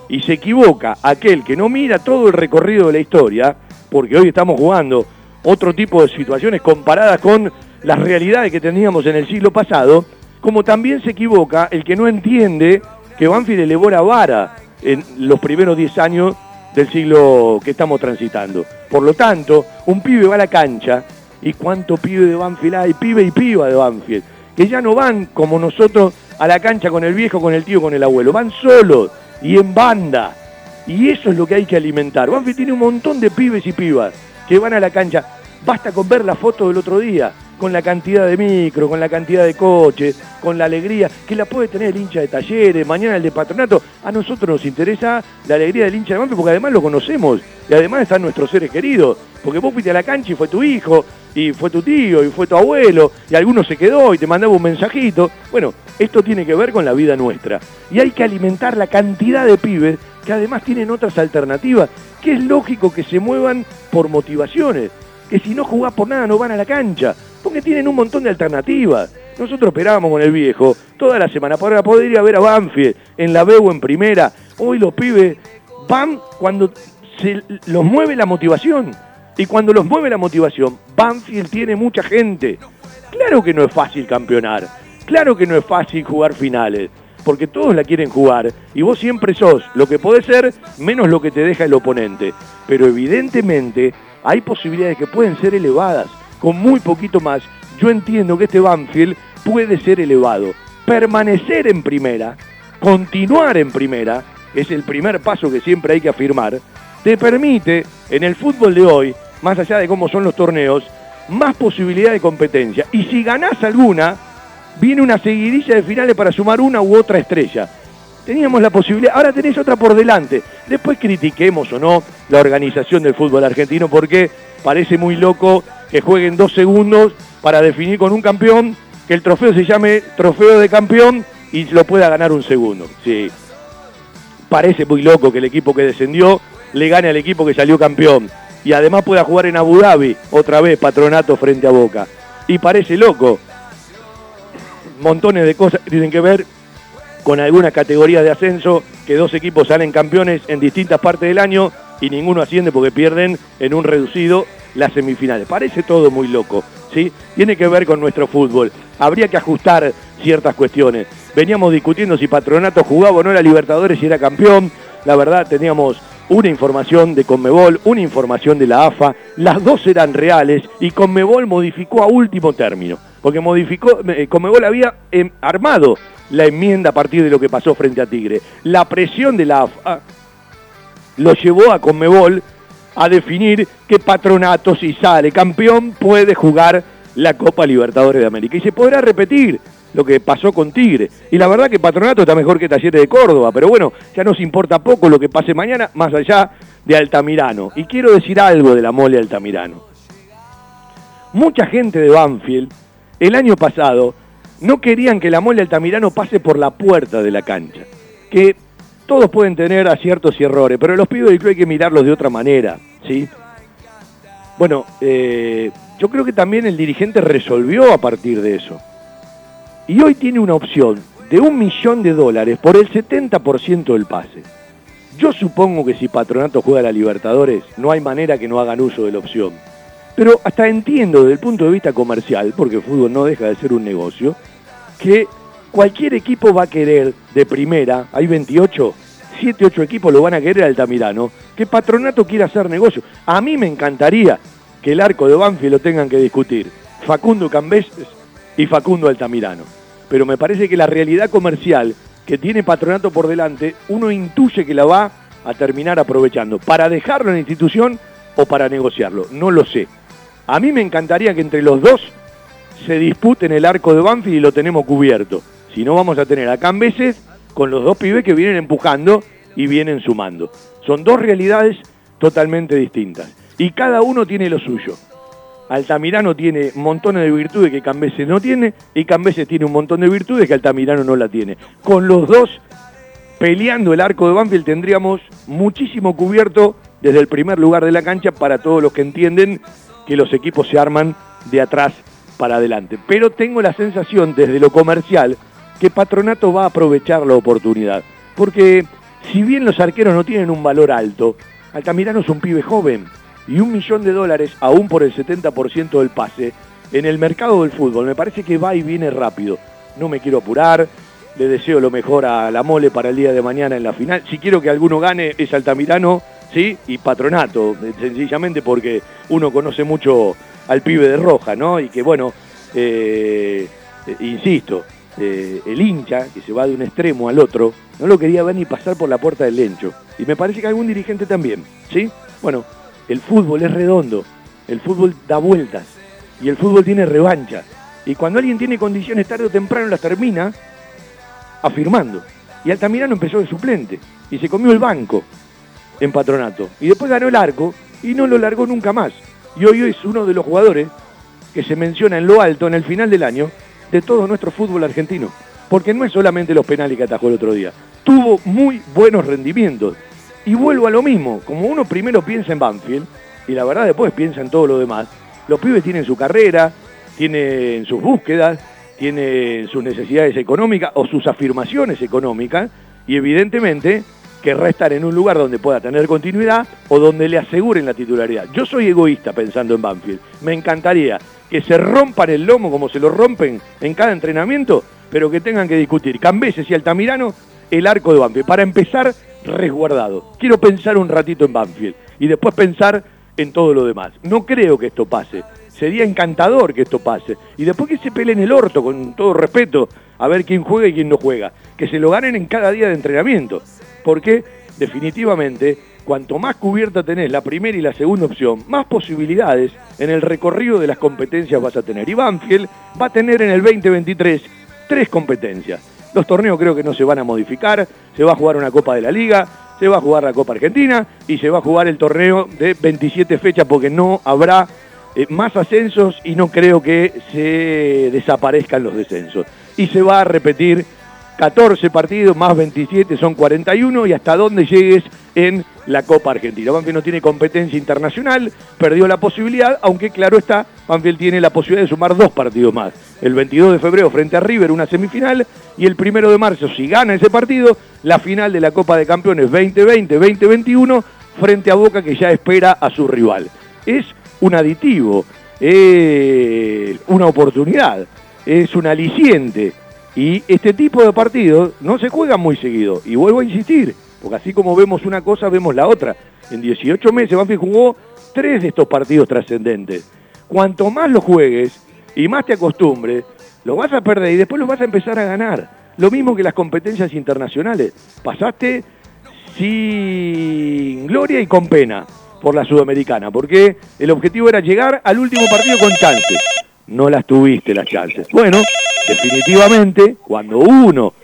S6: Y se equivoca aquel que no mira todo el recorrido de la historia, porque hoy estamos jugando otro tipo de situaciones comparadas con las realidades que teníamos en el siglo pasado, como también se equivoca el que no entiende que Banfield elevó la vara en los primeros 10 años del siglo que estamos transitando. Por lo tanto, un pibe va a la cancha y cuánto pibe de Banfield hay, pibe y piba de Banfield, que ya no van como nosotros a la cancha con el viejo, con el tío, con el abuelo, van solos y en banda. Y eso es lo que hay que alimentar. Banfield tiene un montón de pibes y pibas que van a la cancha. Basta con ver la foto del otro día con la cantidad de micro, con la cantidad de coches, con la alegría que la puede tener el hincha de talleres, mañana el de patronato. A nosotros nos interesa la alegría del hincha de Banfield porque además lo conocemos y además están nuestros seres queridos. Porque vos fuiste a la cancha y fue tu hijo, y fue tu tío, y fue tu abuelo, y alguno se quedó y te mandaba un mensajito. Bueno, esto tiene que ver con la vida nuestra. Y hay que alimentar la cantidad de pibes que además tienen otras alternativas, que es lógico que se muevan por motivaciones, que si no jugás por nada no van a la cancha porque tienen un montón de alternativas. Nosotros esperábamos con el viejo toda la semana para poder ir a ver a Banfield en la B o en primera. Hoy los pibes van cuando se los mueve la motivación. Y cuando los mueve la motivación, Banfield tiene mucha gente. Claro que no es fácil campeonar. Claro que no es fácil jugar finales. Porque todos la quieren jugar. Y vos siempre sos lo que podés ser menos lo que te deja el oponente. Pero evidentemente hay posibilidades que pueden ser elevadas con muy poquito más, yo entiendo que este Banfield puede ser elevado. Permanecer en primera, continuar en primera, es el primer paso que siempre hay que afirmar, te permite en el fútbol de hoy, más allá de cómo son los torneos, más posibilidad de competencia. Y si ganás alguna, viene una seguidilla de finales para sumar una u otra estrella. Teníamos la posibilidad, ahora tenés otra por delante. Después critiquemos o no la organización del fútbol argentino porque parece muy loco que jueguen dos segundos para definir con un campeón, que el trofeo se llame trofeo de campeón y lo pueda ganar un segundo. Sí. Parece muy loco que el equipo que descendió le gane al equipo que salió campeón. Y además pueda jugar en Abu Dhabi, otra vez patronato frente a Boca. Y parece loco. Montones de cosas que tienen que ver con algunas categorías de ascenso, que dos equipos salen campeones en distintas partes del año y ninguno asciende porque pierden en un reducido las semifinales. Parece todo muy loco, ¿sí? Tiene que ver con nuestro fútbol. Habría que ajustar ciertas cuestiones. Veníamos discutiendo si Patronato jugaba o no la Libertadores y era campeón. La verdad, teníamos una información de Conmebol, una información de la AFA. Las dos eran reales y Conmebol modificó a último término. Porque modificó, eh, Conmebol había em, armado la enmienda a partir de lo que pasó frente a Tigre. La presión de la AFA lo llevó a Conmebol a definir qué patronato, si sale campeón, puede jugar la Copa Libertadores de América. Y se podrá repetir lo que pasó con Tigre. Y la verdad que Patronato está mejor que Talleres de Córdoba, pero bueno, ya nos importa poco lo que pase mañana, más allá de Altamirano. Y quiero decir algo de la mole Altamirano. Mucha gente de Banfield, el año pasado, no querían que la mole Altamirano pase por la puerta de la cancha. Que todos pueden tener aciertos y errores, pero los pibes del club hay que mirarlos de otra manera, ¿sí? Bueno, eh, yo creo que también el dirigente resolvió a partir de eso. Y hoy tiene una opción de un millón de dólares por el 70% del pase. Yo supongo que si Patronato juega a la Libertadores, no hay manera que no hagan uso de la opción. Pero hasta entiendo desde el punto de vista comercial, porque el fútbol no deja de ser un negocio, que cualquier equipo va a querer de primera, hay 28, 7, 8 equipos lo van a querer Altamirano, que Patronato quiera hacer negocio. A mí me encantaría que el arco de Banfield lo tengan que discutir Facundo Cambeses y Facundo Altamirano. Pero me parece que la realidad comercial que tiene Patronato por delante, uno intuye que la va a terminar aprovechando para dejarlo en la institución o para negociarlo. No lo sé. A mí me encantaría que entre los dos se disputen el arco de Banfield y lo tenemos cubierto. Si no, vamos a tener a Cambeses con los dos pibes que vienen empujando y vienen sumando. Son dos realidades totalmente distintas. Y cada uno tiene lo suyo. Altamirano tiene montones de virtudes que Cambeses no tiene y Cambeses tiene un montón de virtudes que Altamirano no la tiene. Con los dos peleando el arco de Banfield tendríamos muchísimo cubierto desde el primer lugar de la cancha para todos los que entienden que los equipos se arman de atrás para adelante. Pero tengo la sensación desde lo comercial que Patronato va a aprovechar la oportunidad. Porque si bien los arqueros no tienen un valor alto, Altamirano es un pibe joven y un millón de dólares, aún por el 70% del pase, en el mercado del fútbol me parece que va y viene rápido. No me quiero apurar, le deseo lo mejor a la mole para el día de mañana en la final. Si quiero que alguno gane es Altamirano, ¿sí? Y Patronato, sencillamente porque uno conoce mucho al pibe de Roja, ¿no? Y que bueno, eh, eh, insisto, eh, el hincha, que se va de un extremo al otro, no lo quería ver ni pasar por la puerta del lencho. Y me parece que algún dirigente también, ¿sí? Bueno, el fútbol es redondo, el fútbol da vueltas y el fútbol tiene revancha. Y cuando alguien tiene condiciones tarde o temprano las termina afirmando. Y Altamirano empezó de suplente y se comió el banco en patronato. Y después ganó el arco y no lo largó nunca más. Y hoy es uno de los jugadores que se menciona en lo alto en el final del año de todo nuestro fútbol argentino. Porque no es solamente los penales que atajó el otro día. Tuvo muy buenos rendimientos. Y vuelvo a lo mismo. Como uno primero piensa en Banfield, y la verdad después piensa en todo lo demás, los pibes tienen su carrera, tienen sus búsquedas, tienen sus necesidades económicas o sus afirmaciones económicas, y evidentemente querrá estar en un lugar donde pueda tener continuidad o donde le aseguren la titularidad. Yo soy egoísta pensando en Banfield. Me encantaría que se rompan el lomo como se lo rompen en cada entrenamiento, pero que tengan que discutir Cambeses y Altamirano el arco de Banfield. Para empezar, resguardado. Quiero pensar un ratito en Banfield y después pensar en todo lo demás. No creo que esto pase. Sería encantador que esto pase. Y después que se peleen el orto, con todo respeto, a ver quién juega y quién no juega. Que se lo ganen en cada día de entrenamiento. Porque definitivamente, cuanto más cubierta tenés la primera y la segunda opción, más posibilidades en el recorrido de las competencias vas a tener. Y Banfield va a tener en el 2023 tres competencias. Los torneos creo que no se van a modificar, se va a jugar una Copa de la Liga, se va a jugar la Copa Argentina y se va a jugar el torneo de 27 fechas porque no habrá eh, más ascensos y no creo que se desaparezcan los descensos. Y se va a repetir 14 partidos más 27 son 41 y hasta donde llegues en la Copa Argentina. Banfield no tiene competencia internacional, perdió la posibilidad, aunque claro está, Banfield tiene la posibilidad de sumar dos partidos más. El 22 de febrero frente a River, una semifinal, y el 1 de marzo, si gana ese partido, la final de la Copa de Campeones 2020-2021 frente a Boca que ya espera a su rival. Es un aditivo, es una oportunidad, es un aliciente y este tipo de partidos no se juegan muy seguido. Y vuelvo a insistir, porque así como vemos una cosa, vemos la otra. En 18 meses Banfield jugó tres de estos partidos trascendentes. Cuanto más lo juegues y más te acostumbres, lo vas a perder y después lo vas a empezar a ganar. Lo mismo que las competencias internacionales. Pasaste sin gloria y con pena por la Sudamericana, porque el objetivo era llegar al último partido con chances. No las tuviste las chances. Bueno, definitivamente, cuando uno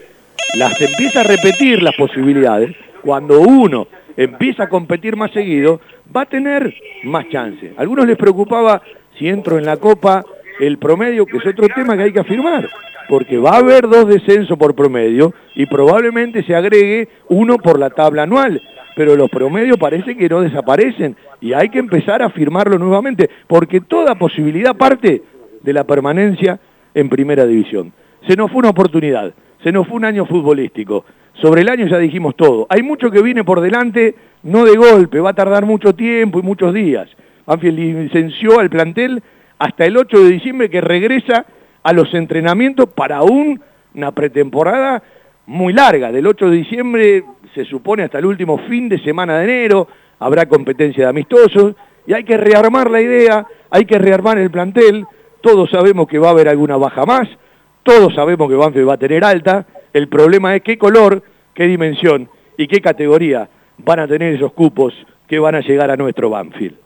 S6: las empieza a repetir las posibilidades, cuando uno empieza a competir más seguido, va a tener más chances. A algunos les preocupaba si entro en la Copa el promedio, que es otro tema que hay que afirmar, porque va a haber dos descensos por promedio y probablemente se agregue uno por la tabla anual, pero los promedios parece que no desaparecen y hay que empezar a afirmarlo nuevamente, porque toda posibilidad parte de la permanencia en primera división. Se nos fue una oportunidad, se nos fue un año futbolístico. Sobre el año ya dijimos todo. Hay mucho que viene por delante, no de golpe, va a tardar mucho tiempo y muchos días. Banfield licenció al plantel hasta el 8 de diciembre que regresa a los entrenamientos para una pretemporada muy larga. Del 8 de diciembre se supone hasta el último fin de semana de enero, habrá competencia de amistosos y hay que rearmar la idea, hay que rearmar el plantel, todos sabemos que va a haber alguna baja más, todos sabemos que Banfield va a tener alta, el problema es qué color, qué dimensión y qué categoría van a tener esos cupos que van a llegar a nuestro Banfield.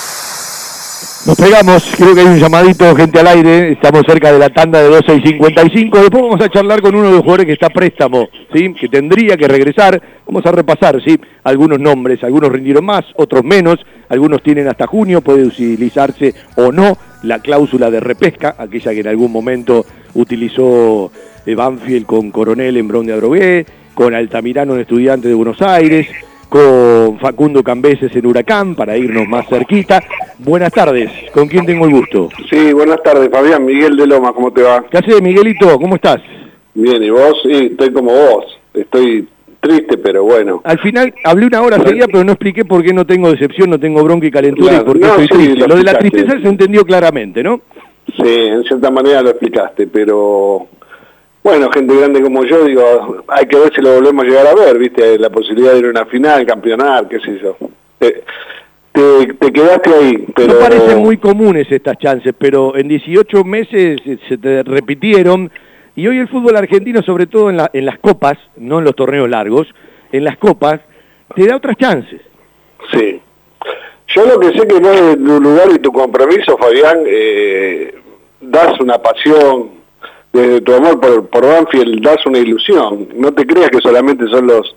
S6: nos pegamos, creo que hay un llamadito, gente al aire, estamos cerca de la tanda de 12 y 55, después vamos a charlar con uno de los jugadores que está a préstamo, ¿sí? que tendría que regresar, vamos a repasar ¿sí? algunos nombres, algunos rindieron más, otros menos, algunos tienen hasta junio, puede utilizarse o no la cláusula de repesca, aquella que en algún momento utilizó eh, Banfield con Coronel en Bron de Adrogué, con Altamirano en Estudiante de Buenos Aires, con Facundo Cambeses en Huracán, para irnos más cerquita. Buenas tardes, ¿con quién tengo el gusto?
S9: Sí, buenas tardes, Fabián, Miguel de Loma, ¿cómo te va?
S6: ¿Qué haces, Miguelito? ¿Cómo estás?
S9: Bien, ¿y vos? Sí, estoy como vos, estoy triste, pero bueno.
S6: Al final hablé una hora seguida, pero no expliqué por qué no tengo decepción, no tengo bronca y calentura y por qué estoy triste. Lo, de la tristeza se entendió claramente, ¿no?
S9: Sí, en cierta manera lo explicaste, pero bueno, gente grande como yo, digo, hay que ver si lo volvemos a llegar a ver, ¿viste? La posibilidad de ir a una final, campeonar, qué sé yo. Te, te, quedaste ahí, pero...
S6: No parecen muy comunes estas chances, pero en 18 meses se te repitieron, y hoy el fútbol argentino, sobre todo en, la, en las copas, no en los torneos largos, en las copas, te da otras chances.
S9: Sí. Yo lo que sé que no es tu lugar y tu compromiso, Fabián, eh, das una pasión, desde tu amor por, por Banfield das una ilusión. No te creas que solamente son los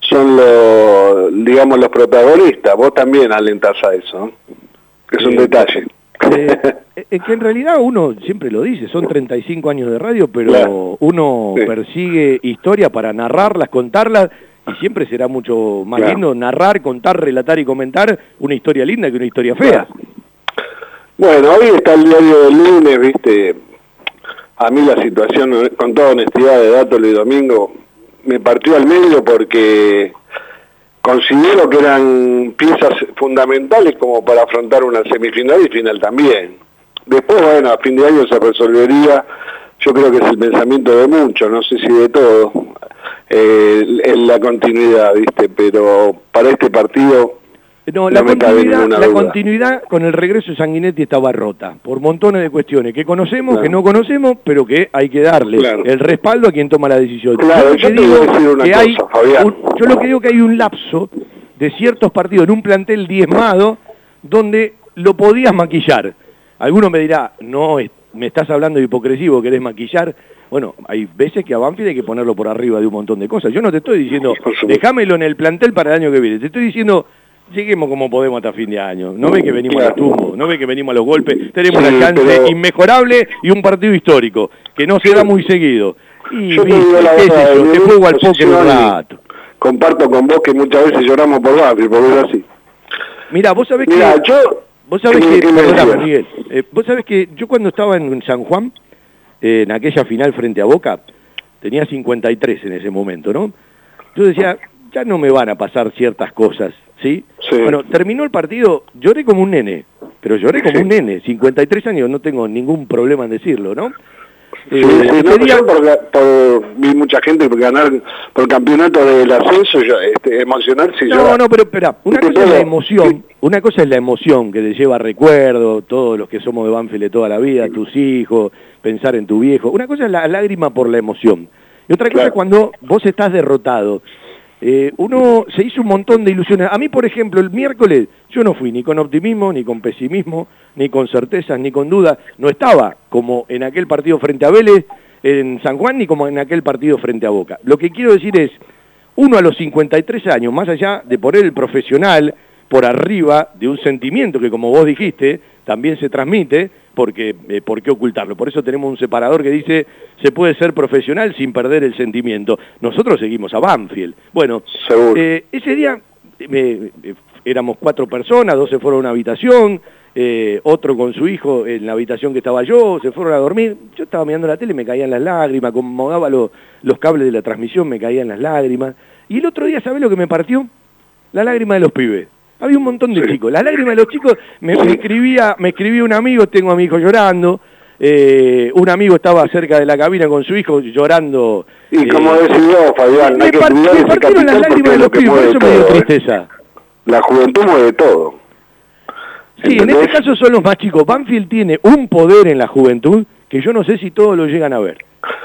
S9: son los digamos los protagonistas, vos también alentás a eso. Es un detalle.
S6: Eh, es que en realidad uno siempre lo dice, son 35 años de radio, pero uno persigue historia para narrarlas, contarlas, y siempre será mucho más lindo narrar, contar, relatar y comentar una historia linda que una historia fea.
S9: Bueno, hoy está el diario del lunes, viste, a mí la situación, con toda honestidad de datos y Domingo, me partió al medio porque considero que eran piezas fundamentales como para afrontar una semifinal y final también. Después, bueno, a fin de año se resolvería, yo creo que es el pensamiento de muchos, no sé si de todos, eh, en la continuidad, ¿viste? Pero para este partido
S6: no, la, continuidad, la continuidad con el regreso de Sanguinetti estaba rota, por montones de cuestiones que conocemos, que no conocemos, pero que hay que darle el respaldo a quien toma la decisión.
S9: Claro, yo, lo que digo que hay
S6: yo lo que digo que hay un lapso de ciertos partidos en un plantel diezmado donde lo podías maquillar. Alguno me dirá, no, me estás hablando de hipocresía, querés maquillar. Bueno, hay veces que a Banfield hay que ponerlo por arriba de un montón de cosas. Yo no te estoy diciendo, déjamelo en el plantel para el año que viene. Te estoy diciendo, Seguimos como podemos hasta fin de año. No ve que venimos a tumbo, no ve que venimos a los golpes. Tenemos una chance inmejorable y un partido histórico, que no se da muy seguido. Y
S9: yo te, juego al póker un rato. Comparto con vos que muchas veces lloramos por Bafi, porque es así.
S6: Mira, vos sabés que...
S9: Yo,
S6: vos sabés que... Miguel, eh, vos sabés que yo cuando estaba en San Juan, eh, en aquella final frente a Boca, tenía 53 en ese momento, ¿no? Yo decía, ya no me van a pasar ciertas cosas, ¿sí?
S9: Sí.
S6: Bueno, terminó el partido, lloré como un nene, pero lloré como un nene, 53 años, no tengo ningún problema en decirlo, ¿no?
S9: Sí,
S6: Eh,
S9: no,
S6: día-
S9: por, por- vi mucha gente por ganar por campeonato del ascenso, yo, este, emocionarse y
S6: No, no, pero espera, una
S9: Te
S6: cosa es la emoción, una cosa es la emoción que te lleva recuerdo, todos los que somos de Banfield toda la vida, tus hijos, pensar en tu viejo, una cosa es la lágrima por la emoción, y otra cosa es cuando vos estás derrotado. Eh, uno se hizo un montón de ilusiones. A mí, por ejemplo, el miércoles yo no fui ni con optimismo, ni con pesimismo, ni con certezas, ni con dudas. No estaba como en aquel partido frente a Vélez en San Juan, ni como en aquel partido frente a Boca. Lo que quiero decir es, uno a los 53 años, más allá de poner el profesional por arriba de un sentimiento que, como vos dijiste, también se transmite, porque eh, ¿por qué ocultarlo? Por eso tenemos un separador que dice, se puede ser profesional sin perder el sentimiento. Nosotros seguimos a Banfield. Bueno,
S9: Seguro.
S6: eh, ese día eh, eh, éramos cuatro personas, dos se fueron a una habitación, eh, otro con su hijo en la habitación que estaba yo, se fueron a dormir. Yo estaba mirando la tele, me caían las lágrimas, acomodaba lo- los cables de la transmisión, me caían las lágrimas. Y el otro día, ¿sabés lo que me partió? La lágrima de los pibes. Había un montón de
S9: Sí.
S6: chicos. La lágrima de los chicos, me, me escribía, me escribía un amigo, tengo a mi hijo llorando, eh, un amigo estaba cerca de la cabina con su hijo llorando.
S9: Y
S6: eh,
S9: como decís vos, Fabián,
S6: me,
S9: hay que
S6: par-
S9: cuidar
S6: me
S9: ese
S6: partieron las lágrimas de los pibes, por eso me dio
S9: ¿eh?
S6: tristeza.
S9: La juventud mueve todo.
S6: Sí, en este caso son los más chicos. Banfield tiene un poder en la juventud que yo no sé si todos lo llegan a ver.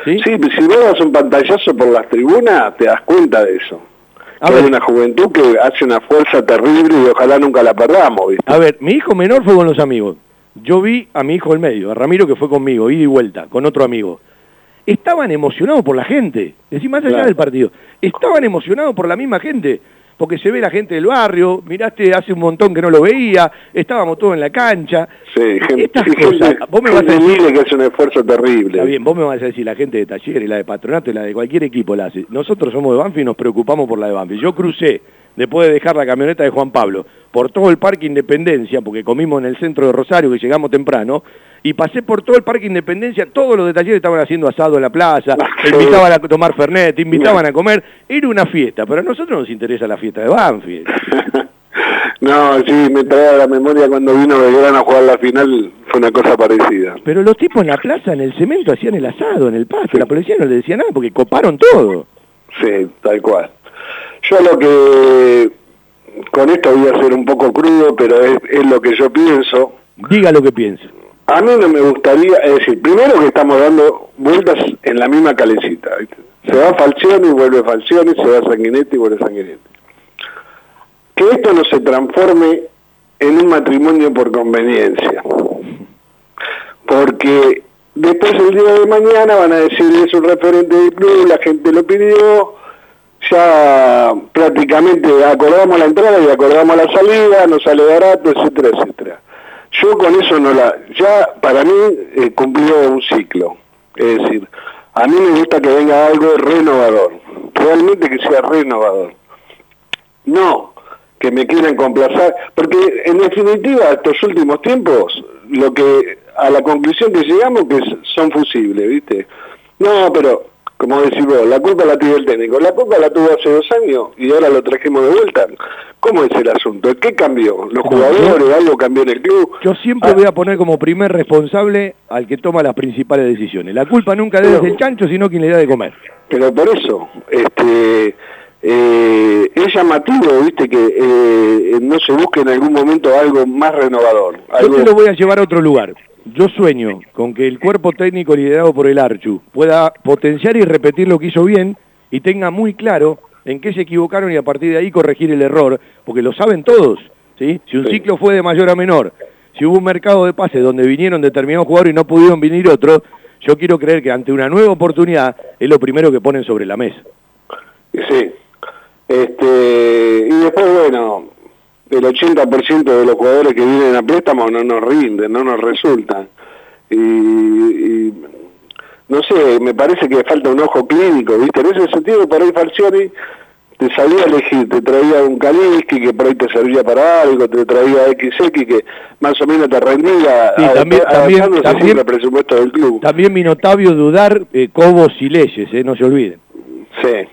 S6: ¿sí?
S9: Sí, si vos das un pantallazo por las tribunas, te das cuenta de eso.
S6: A
S9: Que
S6: ver.
S9: hay una juventud que hace una fuerza terrible y ojalá nunca la perdamos, ¿viste?
S6: A ver, mi hijo menor fue con los amigos. Yo vi a mi hijo del medio, a Ramiro que fue conmigo, ida y vuelta, con otro amigo. Estaban emocionados por la gente, es decir, más allá
S9: Claro.
S6: del partido. Estaban emocionados por la misma gente, porque se ve la gente del barrio, miraste hace un montón que no lo veía, estábamos todos en la cancha.
S9: Sí, gente,
S6: Estas
S9: gente,
S6: vos me vas a decir-
S9: que hace un esfuerzo terrible.
S6: Está bien, vos me vas a decir, la gente de Talleres, la de Patronato y la de cualquier equipo la hace. Nosotros somos de Banfield y nos preocupamos por la de Banfield. Yo crucé, después de dejar la camioneta de Juan Pablo, por todo el Parque Independencia, porque comimos en el centro de Rosario, que llegamos temprano, y pasé por todo el Parque Independencia, todos los de Talleres estaban haciendo asado en la plaza, te invitaban a tomar Fernet, te invitaban a comer, era una fiesta, pero a nosotros nos interesa la fiesta de Banfield.
S9: no, sí, me trae a la memoria cuando vino Belgrano a jugar la final, fue una cosa parecida.
S6: Pero los tipos en la plaza, en el cemento, hacían el asado, en el pasto, la policía no le decía nada, porque coparon todo.
S9: Sí, tal cual. Yo lo que, con esto voy a ser un poco crudo, pero es, es lo que yo pienso.
S6: Diga lo que piensa.
S9: A mí no me gustaría, es decir, primero que estamos dando vueltas en la misma calecita. ¿viste? Se va Falcioni, vuelve Falcioni, se va Sanguinetti y vuelve Sanguinetti. Que esto no se transforme en un matrimonio por conveniencia. Porque después el día de mañana van a decir es un referente del club, la gente lo pidió, ya prácticamente acordamos la entrada y acordamos la salida, no sale barato, etcétera, etcétera. Yo con eso no la, ya para mí eh, cumplió un ciclo. Es decir, a mí me gusta que venga algo renovador, realmente que sea renovador. No que me quieran complacer, porque en definitiva estos últimos tiempos, lo que a la conclusión que llegamos que son fusibles, ¿viste? No, pero como decís vos, la culpa la tuvo el técnico, la culpa la tuvo hace dos años y ahora lo trajimos de vuelta. ¿Cómo es el asunto? ¿Qué cambió? ¿Los jugadores? ¿Algo cambió en el club?
S6: Yo siempre voy a poner como primer responsable al que toma las principales decisiones. La culpa nunca debe ser el chancho, sino quien le da de comer.
S9: Pero por eso, este, eh, es llamativo, viste, que eh, no se busque en algún momento algo más renovador.
S6: Yo
S9: Algo,
S6: te lo voy a llevar a otro lugar. Yo sueño con que el cuerpo técnico liderado por el Archu pueda potenciar y repetir lo que hizo bien y tenga muy claro en qué se equivocaron y a partir de ahí corregir el error, porque lo saben todos. ¿sí? Si un ciclo fue de mayor a menor, si hubo un mercado de pases donde vinieron determinados jugadores y no pudieron venir otros, yo quiero creer que ante una nueva oportunidad es lo primero que ponen sobre la mesa.
S9: Sí. Este, y después, bueno, el 80% de los jugadores que vienen a préstamo no nos rinden, no nos resultan. Y, y, no sé, me parece que falta un ojo clínico, ¿viste? En ese sentido, por ahí Falcioni te sabía elegir, te traía un Kaliski que por ahí te servía para algo, te traía XX que más o menos te rendía,
S6: Sí, también- también- también-
S9: al presupuesto del club.
S6: También vino Octavio Dudar, eh, Cobos y Leyes, eh, no se olviden.
S9: Sí.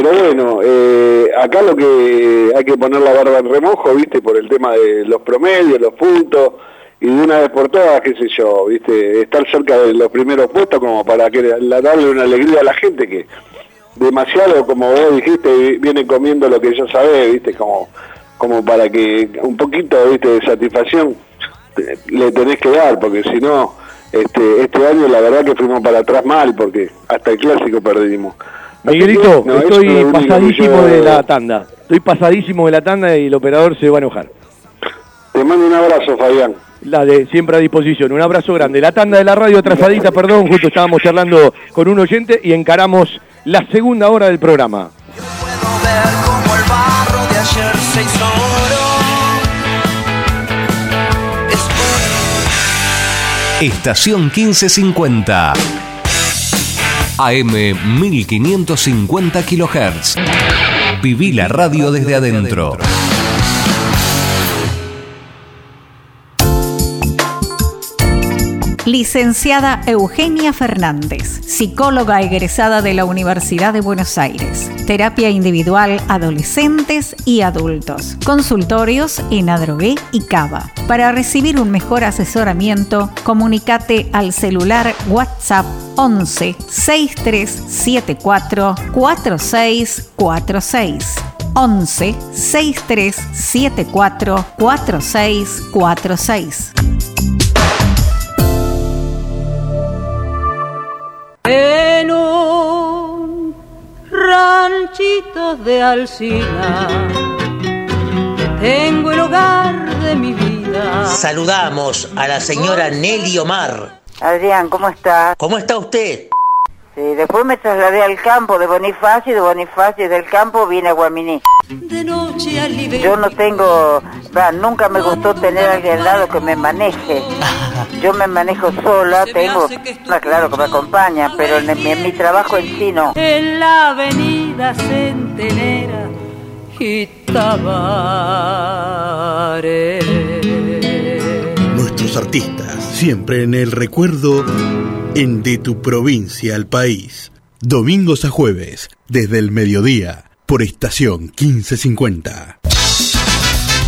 S9: Pero bueno, eh, acá lo que hay que poner la barba en remojo, ¿viste? Por el tema de los promedios, los puntos, y de una vez por todas, qué sé yo, ¿viste? Estar cerca de los primeros puestos como para que darle una alegría a la gente que demasiado, como vos dijiste, viene comiendo lo que ya sabés, ¿viste? Como, como para que un poquito, ¿viste? De satisfacción le tenés que dar, porque si no, este, este año la verdad que fuimos para atrás mal, porque hasta el clásico perdimos.
S6: Miguelito, estoy pasadísimo de la tanda. Estoy pasadísimo de la tanda y el operador se va a enojar.
S9: Te mando un abrazo, Fabián.
S6: La de siempre a disposición. Un abrazo grande. La tanda de la radio atrasadita, perdón, justo estábamos charlando con un oyente y encaramos la segunda hora del programa.
S10: Estación 1550. AM 1550 kHz. Viví la radio desde adentro.
S11: Licenciada Eugenia Fernández, psicóloga egresada de la Universidad de Buenos Aires. Terapia individual adolescentes y adultos. Consultorios en Adrogué y Cava. Para recibir un mejor asesoramiento, comunícate al celular WhatsApp 11 6374 4646. 11 6374 4646.
S12: En un ranchito de Alcina tengo el hogar de mi vida.
S13: Saludamos a la señora Nelly Omar.
S14: Adrián, ¿cómo estás?
S13: ¿Cómo está usted?
S14: Sí, después me trasladé al campo de Bonifacio y de Bonifacio del campo vine a Guaminí. Yo no tengo, nunca me gustó tener a alguien al lado que me maneje. Yo me manejo sola, tengo, claro que me acompaña, pero en, mi, en mi trabajo en sí no.
S12: En la avenida Centenera y Tabaré.
S15: Nuestros artistas, siempre en el recuerdo en De tu provincia al país. Domingos a jueves, desde el mediodía, por estación 1550.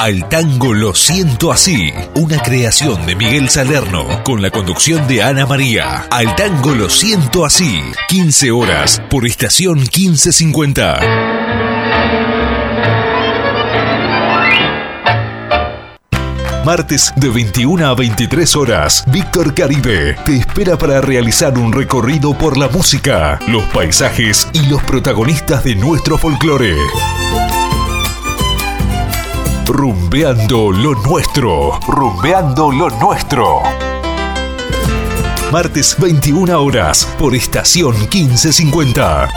S10: Al tango lo siento así, una creación de Miguel Salerno con la conducción de Ana María. Al tango lo siento así, 15 horas por estación 1550. Martes de 21 a 23 horas, Víctor Caribe te espera para realizar un recorrido por la música, los paisajes y los protagonistas de nuestro folclore. Rumbeando lo nuestro. Rumbeando lo nuestro.
S8: martes 21 horas por estación 1550.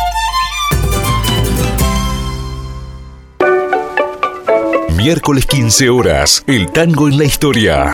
S8: Miércoles 15 horas, el tango en la historia.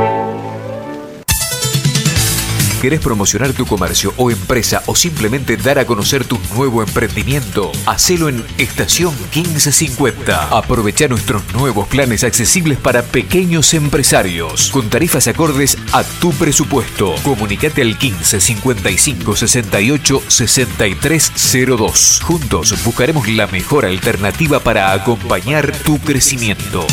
S8: ¿Querés promocionar tu comercio o empresa o simplemente dar a conocer tu nuevo emprendimiento? Hacelo en Estación 1550. Aprovecha nuestros nuevos planes accesibles para pequeños empresarios con tarifas acordes a tu presupuesto. Comunicate al 15 55 68 6302. Juntos buscaremos la mejor alternativa para acompañar tu crecimiento.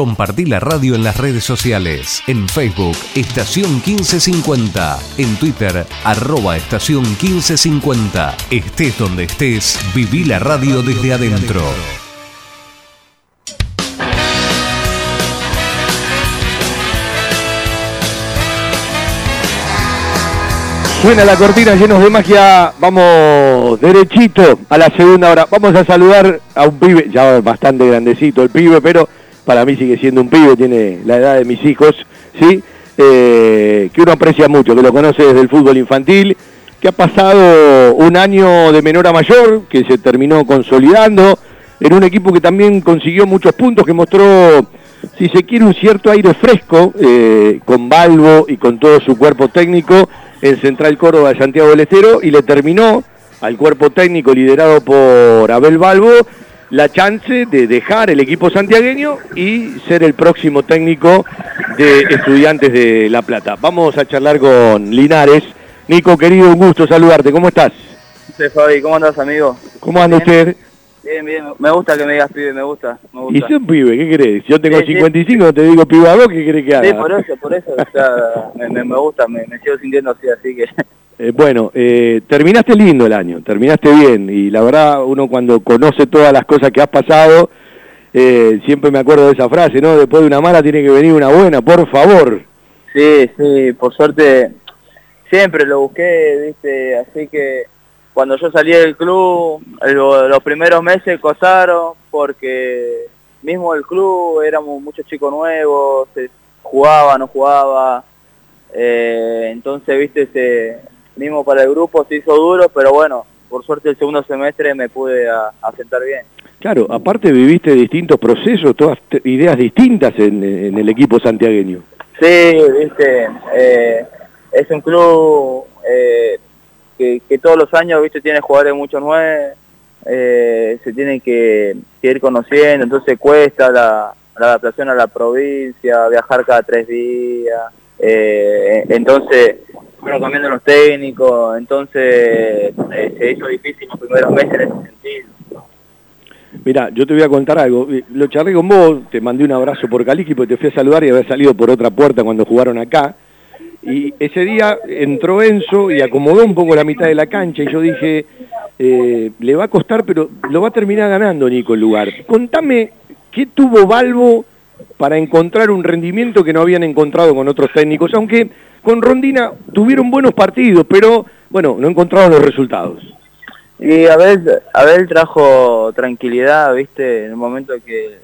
S8: Compartí la radio en las redes sociales. En Facebook, Estación 1550. En Twitter, arroba Estación 1550. Estés donde estés, viví la radio desde adentro.
S6: Suena la cortina llenos de magia. Vamos derechito a la segunda hora. Vamos a saludar a un pibe, ya bastante grandecito el pibe, pero para mí sigue siendo un pibe, tiene la edad de mis hijos, ¿sí? Eh, que uno aprecia mucho, que lo conoce desde el fútbol infantil, que ha pasado un año de menor a mayor, que se terminó consolidando en un equipo que también consiguió muchos puntos, que mostró, si se quiere, un cierto aire fresco, eh, con Balbo y con todo su cuerpo técnico en Central Córdoba de Santiago del Estero, y le terminó al cuerpo técnico liderado por Abel Balbo, la chance de dejar el equipo santiagueño y ser el próximo técnico de estudiantes de La Plata. Vamos a charlar con Linares. Nico, querido, un gusto saludarte. ¿Cómo estás?
S16: Sí, Fabi, ¿cómo andas, amigo?
S6: ¿Cómo anda usted?
S16: Bien, bien. Me gusta que me digas pibe, me gusta. Me gusta.
S6: ¿Y si un pibe? ¿Qué crees? Yo tengo
S16: Sí, sí.
S6: 55, te digo pibe a vos, ¿qué crees que haga?
S16: Sí, por eso, por eso. o sea, me, me, me gusta, me, me sigo sintiendo así, así que...
S6: Eh, bueno, eh, terminaste lindo el año, terminaste bien y la verdad uno cuando conoce todas las cosas que has pasado, eh, siempre me acuerdo de esa frase, ¿no? Después de una mala tiene que venir una buena, por favor.
S16: Sí, sí, por suerte siempre lo busqué, viste, así que cuando yo salí del club, lo- los primeros meses costaron porque mismo el club éramos muchos chicos nuevos, se jugaba, no jugaba, entonces, viste, se, mismo para el grupo se hizo duro, pero bueno, por suerte el segundo semestre me pude a- asentar bien.
S6: Claro, aparte viviste distintos procesos, todas ideas distintas en, en el equipo santiagueño.
S16: Sí, viste, eh, es un club eh, que, que todos los años, viste, tiene jugadores muchos nueve, eh, se tienen que, que ir conociendo, entonces cuesta la, la adaptación a la provincia, viajar cada tres días, eh, entonces fueron cambiando los técnicos, entonces eh, se hizo difícil los primeros meses en ese sentido.
S6: Mira, yo te voy a contar algo. Lo charlé con vos, te mandé un abrazo por Caliqui porque te fui a saludar y había salido por otra puerta cuando jugaron acá. Y ese día entró Enzo y acomodó un poco la mitad de la cancha y yo dije, eh, le va a costar, pero lo va a terminar ganando Nico el lugar. Contame, ¿qué tuvo Balbo para encontrar un rendimiento que no habían encontrado con otros técnicos? Aunque con Rondina tuvieron buenos partidos, pero bueno, no encontraron los resultados.
S16: Y Abel, Abel trajo tranquilidad, viste, en el momento que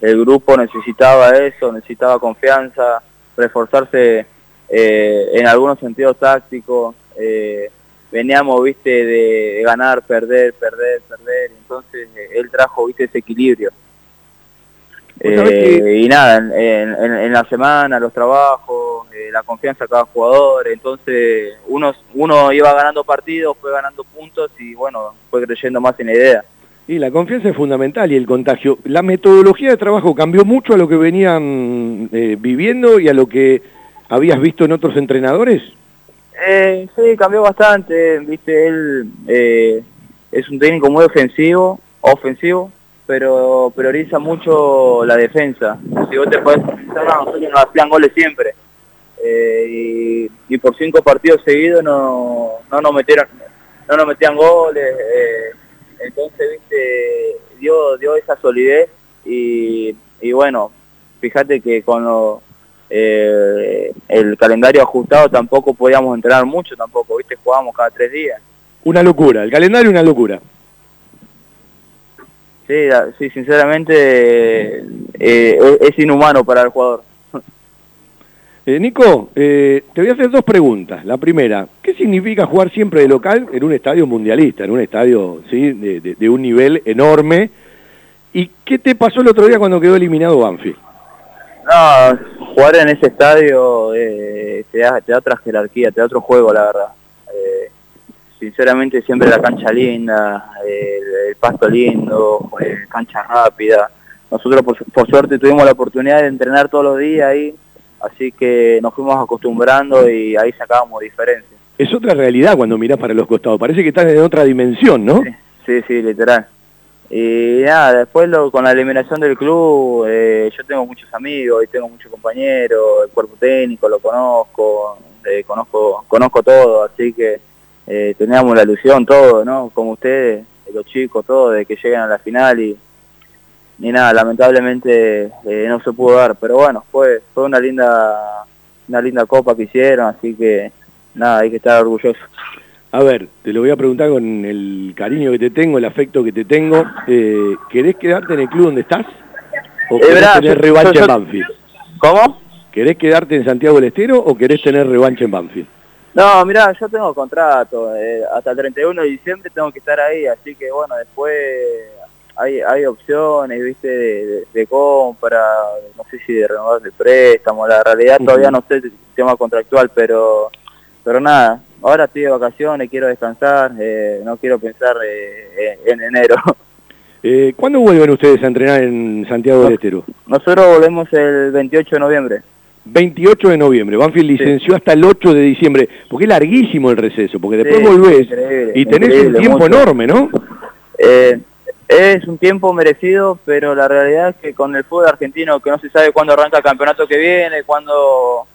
S16: el, grupo necesitaba eso, necesitaba confianza, reforzarse eh, en algunos sentidos tácticos. eh, veníamos, viste, de ganar, perder, perder, perder. Entonces eh, él trajo, viste, ese equilibrio. Eh, y nada, en, en- la semana, los trabajos, eh, la confianza de cada jugador, entonces uno, uno iba ganando partidos, fue ganando puntos y bueno, fue creyendo más en la idea.
S6: Y la confianza es fundamental y el contagio. ¿La metodología de trabajo cambió mucho a lo que venían eh, viviendo y a lo que habías visto en otros entrenadores?
S16: Eh, sí, cambió bastante, viste, él eh, es un técnico muy ofensivo, ofensivo, pero prioriza mucho la defensa. Si vos te podés nosotros nos hacían goles siempre. Eh, y, y por cinco partidos seguidos no, no nos metieron, no nos metían goles, eh, entonces viste, dio, dio esa solidez y, y bueno, fíjate que con lo, eh, el calendario ajustado tampoco podíamos entrenar mucho tampoco, ¿viste? Jugábamos cada tres días.
S6: Una locura, el calendario una locura.
S16: Sí, sí sinceramente eh, es inhumano para el jugador.
S6: Eh, Nico, eh, te voy a hacer dos preguntas. La primera, ¿qué significa jugar siempre de local en un estadio mundialista, en un estadio ¿sí? de, un nivel enorme? ¿Y qué te pasó el otro día cuando quedó eliminado Banfield?
S16: No, jugar en ese estadio te, da, te, da, otra jerarquía, te da otro juego, la verdad sinceramente siempre la cancha linda, el, pasto lindo, cancha rápida. Nosotros por, suerte tuvimos la oportunidad de entrenar todos los días ahí, así que nos fuimos acostumbrando y ahí sacábamos diferencias.
S6: Es otra realidad cuando mirás para los costados, parece que estás en otra dimensión, ¿no?
S16: Sí, sí, literal. Y nada, después con la eliminación del club, eh, yo tengo muchos amigos y tengo muchos compañeros, el cuerpo técnico lo conozco, eh, conozco, conozco todo, así que eh, teníamos la ilusión todo, ¿no? Como ustedes, los chicos, todos, de que lleguen a la final y ni nada, lamentablemente eh, no se pudo dar, pero bueno, fue fue una linda una linda copa que hicieron, así que nada, hay que estar orgulloso.
S6: A ver, te lo voy a preguntar con el cariño que te tengo, el afecto que te tengo. Eh, ¿Querés quedarte en el club donde estás? ¿O querés tener revancha en Banfield?
S16: ¿Cómo?
S6: ¿Querés quedarte en Santiago del Estero o querés tener revancha en Banfield?
S16: No, mira, yo tengo contrato, eh, hasta el 31 de diciembre tengo que estar ahí, así que bueno, después hay, hay opciones, viste, de, compra, no sé si de renovar el préstamo, la realidad todavía no sé el tema contractual, pero pero nada, ahora estoy de vacaciones, quiero descansar, eh, no quiero pensar eh, en enero.
S6: ¿Cuándo vuelven ustedes a entrenar en Santiago del Estero?
S16: Nosotros volvemos el 28 de noviembre.
S6: 28 de noviembre. Banfield licenció hasta el 8 de diciembre, porque es larguísimo el receso, porque después volvés y tenés un tiempo enorme, ¿no?
S16: Eh, es un tiempo merecido, pero la realidad es que con el fútbol argentino, que no se sabe cuándo arranca el campeonato que viene, cuándo...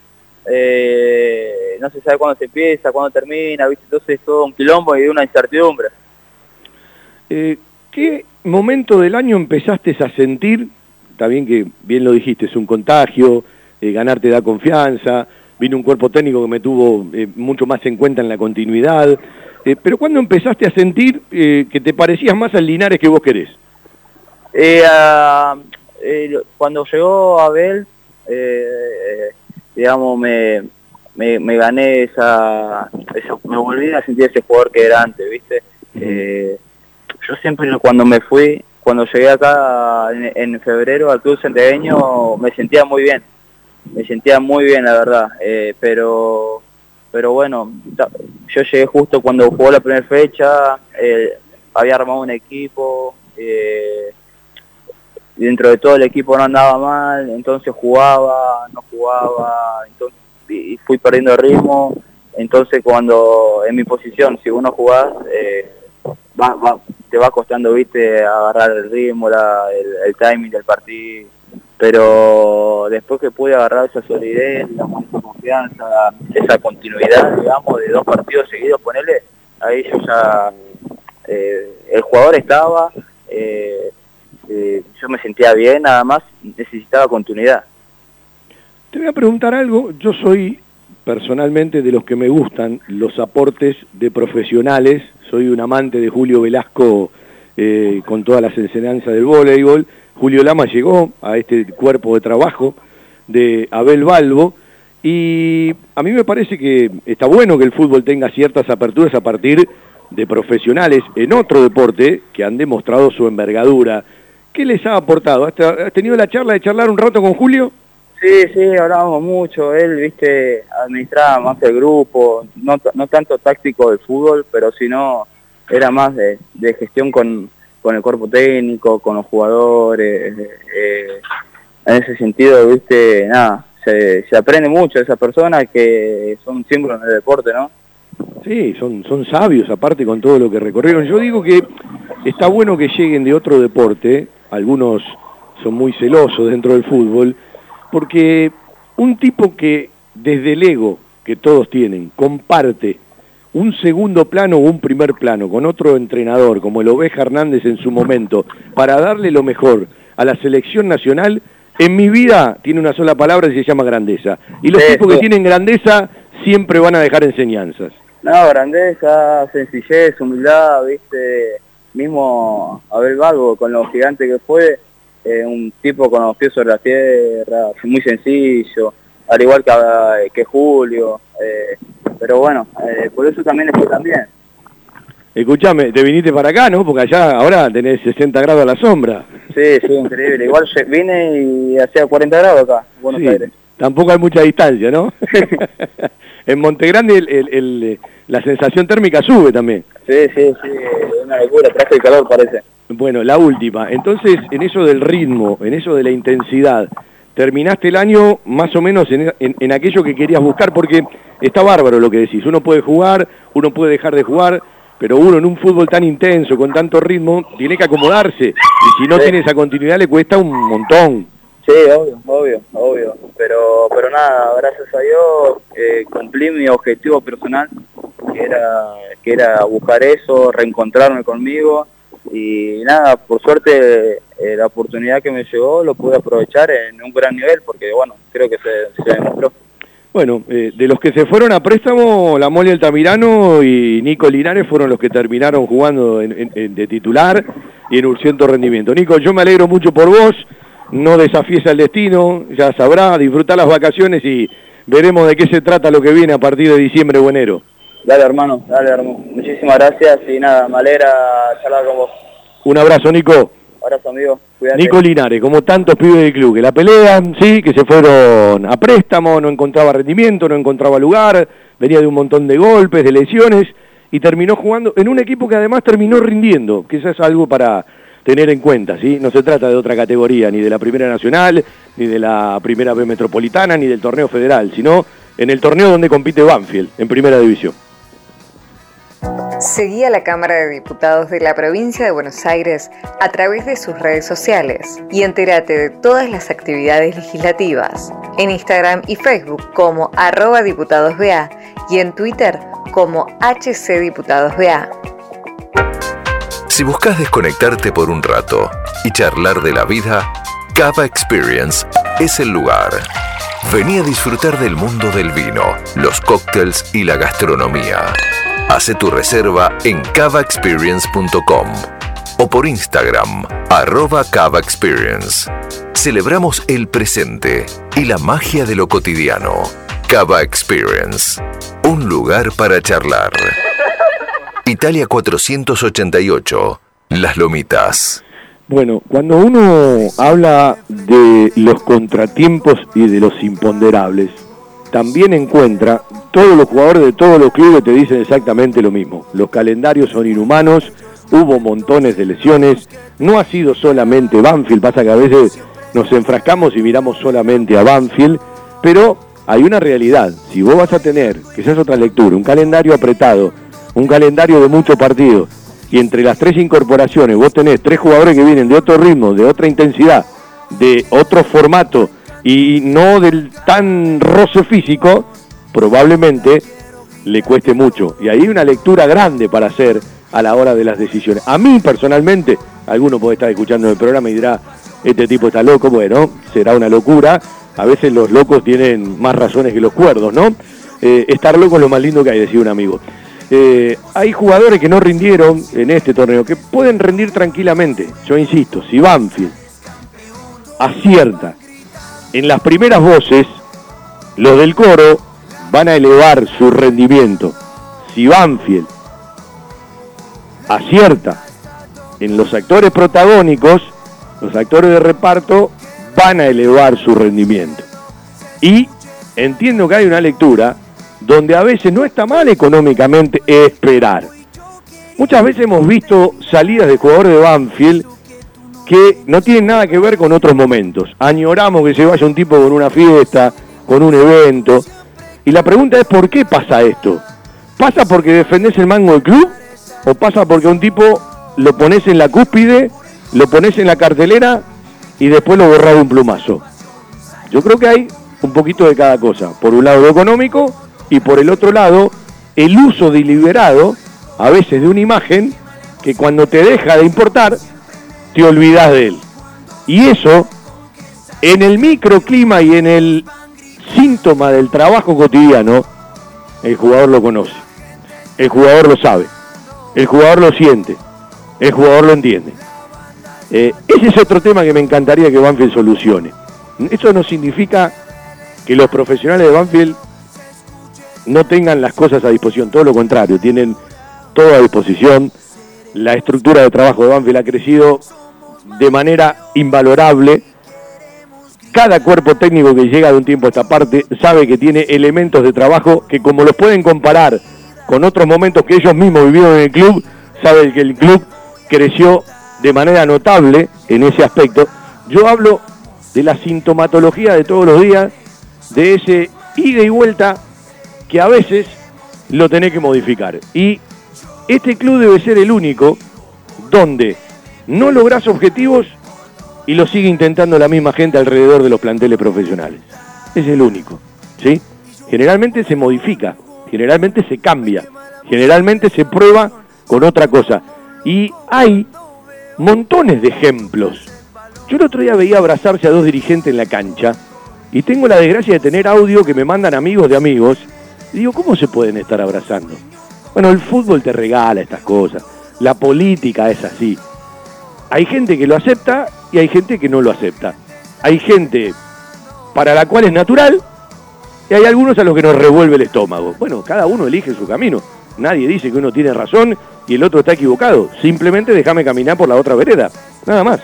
S16: Eh, no se sabe cuándo se empieza, cuándo termina, ¿viste? entonces es todo un quilombo y una incertidumbre.
S6: Eh, ¿Qué momento del año empezaste a sentir, está bien que bien lo dijiste, es un contagio, eh, ganarte da confianza, vino un cuerpo técnico que me tuvo eh, mucho más en cuenta en la continuidad, eh, pero ¿cuándo empezaste a sentir que te parecías más al Linares que vos querés?
S16: cuando llegó Abel, digamos, me, me, gané esa, me volví a sentir ese jugador que era antes, ¿viste? yo siempre cuando me fui, cuando llegué acá en, en febrero al Club Centegueño, me sentía muy bien me sentía muy bien, la verdad. Eh, pero pero bueno, yo llegué justo cuando jugó la primera fecha, eh, había armado un equipo, eh, dentro de todo el equipo no andaba mal, entonces jugaba, no jugaba, entonces, y fui perdiendo ritmo, entonces cuando en mi posición, si uno jugás, te va costando, viste, agarrar el ritmo, el timing del partido pero después que pude agarrar esa solidez, esa confianza, esa continuidad, digamos, de dos partidos seguidos, ponerle, ahí yo ya, eh, el jugador estaba, eh, eh, yo me sentía bien, nada más necesitaba continuidad.
S6: Te voy a preguntar algo, yo soy personalmente de los que me gustan los aportes de profesionales, soy un amante de Julio Velasco con todas las enseñanzas del voleibol, Julio Lama llegó a este cuerpo de trabajo de Abel Balbo y a mí me parece que está bueno que el fútbol tenga ciertas aperturas a partir de profesionales en otro deporte que han demostrado su envergadura. ¿Qué les ha aportado? ¿Has tenido la charla de charlar un rato con Julio?
S16: Sí, sí, hablábamos mucho. Él, viste, administraba más el grupo, no, no tanto táctico del fútbol, pero sino era más de gestión con, con el cuerpo técnico, con los jugadores. Eh, en ese sentido, viste, nada, se, aprende mucho de esas personas que son símbolos en el deporte, ¿no?
S6: Sí, son, son sabios, aparte con todo lo que recorrieron. Yo digo que está bueno que lleguen de otro deporte, algunos son muy celosos dentro del fútbol, porque un tipo que desde el ego que todos tienen comparte un segundo plano o un primer plano con otro entrenador como el Oveja Hernández en su momento para darle lo mejor a la selección nacional en mi vida tiene una sola palabra y se llama grandeza. Y los tipos que tienen grandeza siempre van a dejar enseñanzas.
S16: No, grandeza, sencillez, humildad, viste, mismo Abel con lo gigante que fue, eh, un tipo con los pies sobre la tierra, muy sencillo, al igual que, eh, que Julio, eh, pero bueno, eh, por eso también estoy también.
S6: Escuchame, te viniste para acá, ¿no? Porque allá ahora tenés 60 grados a la sombra.
S16: Sí, sí, increíble. Igual vine y hacía 40 grados acá, en Buenos
S6: Sí,
S16: Aires.
S6: Tampoco hay mucha distancia, ¿no? en Montegrande el- el- el, la sensación térmica sube también.
S16: Sí, sí, sí, una locura, traje de calor parece.
S6: Bueno, la última. Entonces, en eso del ritmo, en eso de la intensidad, terminaste el año más o menos en, en- en aquello que querías buscar, porque está bárbaro lo que decís. Uno puede jugar, uno puede dejar de jugar, pero uno en un fútbol tan intenso, con tanto ritmo, tiene que acomodarse. Y si no
S16: Sí.
S6: tiene esa continuidad, le cuesta un montón.
S16: Sí, obvio, obvio, obvio. Pero, pero nada, gracias a Dios eh, cumplí mi objetivo personal, que era, que era buscar eso, reencontrarme conmigo. Y nada, por suerte eh, la oportunidad que me llegó lo pude aprovechar en un gran nivel, porque bueno, creo que se, se demostró.
S6: Bueno, eh, de los que se fueron a préstamo, la Mole Altamirano y Nico Linares fueron los que terminaron jugando en- de titular y en urgente rendimiento. Nico, yo me alegro mucho por vos, no desafíes al destino, ya sabrá, disfrutar las vacaciones y veremos de qué se trata lo que viene a partir de diciembre o enero.
S16: Dale hermano, dale hermano. Muchísimas gracias y nada, me alegra charlar con vos.
S6: Un abrazo, Nico.
S16: Abrazo amigo, cuídate.
S6: Nico Linares, como tantos pibes del club, que la pelean, sí, que se fueron a préstamo, no encontraba rendimiento, no encontraba lugar, venía de un montón de golpes, de lesiones, y terminó jugando en un equipo que además terminó rindiendo, que eso es algo para tener en cuenta, ¿sí? No se trata de otra categoría, ni de la Primera Nacional, ni de la Primera B Metropolitana, ni del torneo federal, sino en el torneo donde compite Banfield, en Primera División.
S17: Seguí a la Cámara de Diputados de la Provincia de Buenos Aires a través de sus redes sociales y entérate de todas las actividades legislativas en Instagram y Facebook como arroba diputadosBA y en Twitter como HCDiputadosBA.
S8: Si buscas desconectarte por un rato y charlar de la vida, Cava Experience es el lugar. Vení a disfrutar del mundo del vino, los cócteles y la gastronomía. Hace tu reserva en cavaexperience.com o por Instagram, arroba Cava Experience. Celebramos el presente y la magia de lo cotidiano. Cava Experience, un lugar para charlar. Italia 488, Las Lomitas.
S6: Bueno, cuando uno habla de los contratiempos y de los imponderables, también encuentra, todos los jugadores de todos los clubes te dicen exactamente lo mismo. Los calendarios son inhumanos, hubo montones de lesiones, no ha sido solamente Banfield, pasa que a veces nos enfrascamos y miramos solamente a Banfield, pero hay una realidad, si vos vas a tener, que otra lectura, un calendario apretado, un calendario de muchos partidos, y entre las tres incorporaciones vos tenés tres jugadores que vienen de otro ritmo, de otra intensidad, de otro formato y no del tan roce físico, probablemente le cueste mucho. Y ahí hay una lectura grande para hacer a la hora de las decisiones. A mí personalmente, alguno puede estar escuchando el programa y dirá, este tipo está loco, bueno, será una locura. A veces los locos tienen más razones que los cuerdos, ¿no? Eh, estar loco es lo más lindo que hay, decía un amigo. Eh, hay jugadores que no rindieron en este torneo, que pueden rendir tranquilamente. Yo insisto, si Banfield acierta en las primeras voces, los del coro van a elevar su rendimiento. Si Banfield acierta en los actores protagónicos, los actores de reparto van a elevar su rendimiento. Y entiendo que hay una lectura donde a veces no está mal económicamente esperar. Muchas veces hemos visto salidas de jugadores de Banfield que no tienen nada que ver con otros momentos. Añoramos que se vaya un tipo con una fiesta, con un evento. Y la pregunta es, ¿por qué pasa esto? ¿Pasa porque defendés el mango del club? ¿O pasa porque un tipo lo pones en la cúspide, lo pones en la cartelera y después lo borrás de un plumazo? Yo creo que hay un poquito de cada cosa. Por un lado lo económico y por el otro lado el uso deliberado a veces de una imagen que cuando te deja de importar te olvidas de él. Y eso en el microclima y en el síntoma del trabajo cotidiano, el jugador lo conoce, el jugador lo sabe, el jugador lo siente, el jugador lo entiende. Eh, ese es otro tema que me encantaría que Banfield solucione. Eso no significa que los profesionales de Banfield no tengan las cosas a disposición, todo lo contrario, tienen todo a disposición. La estructura de trabajo de Banfield ha crecido de manera invalorable. Cada cuerpo técnico que llega de un tiempo a esta parte sabe que tiene elementos de trabajo que como los pueden comparar con otros momentos que ellos mismos vivieron en el club, saben que el club creció de manera notable en ese aspecto. Yo hablo de la sintomatología de todos los días, de ese ida y vuelta que a veces lo tenés que modificar. Y este club debe ser el único donde no lográs objetivos y lo sigue intentando la misma gente alrededor de los planteles profesionales. Es el único, ¿sí? Generalmente se modifica, generalmente se cambia, generalmente se prueba con otra cosa. Y hay montones de ejemplos. Yo el otro día veía abrazarse a dos dirigentes en la cancha y tengo la desgracia de tener audio que me mandan amigos de amigos. Y digo, ¿cómo se pueden estar abrazando? Bueno, el fútbol te regala estas cosas. La política es así. Hay gente que lo acepta y hay gente que no lo acepta. Hay gente para la cual es natural y hay algunos a los que nos revuelve el estómago. Bueno, cada uno elige su camino. Nadie dice que uno tiene razón y el otro está equivocado. Simplemente déjame caminar por la otra vereda. Nada más.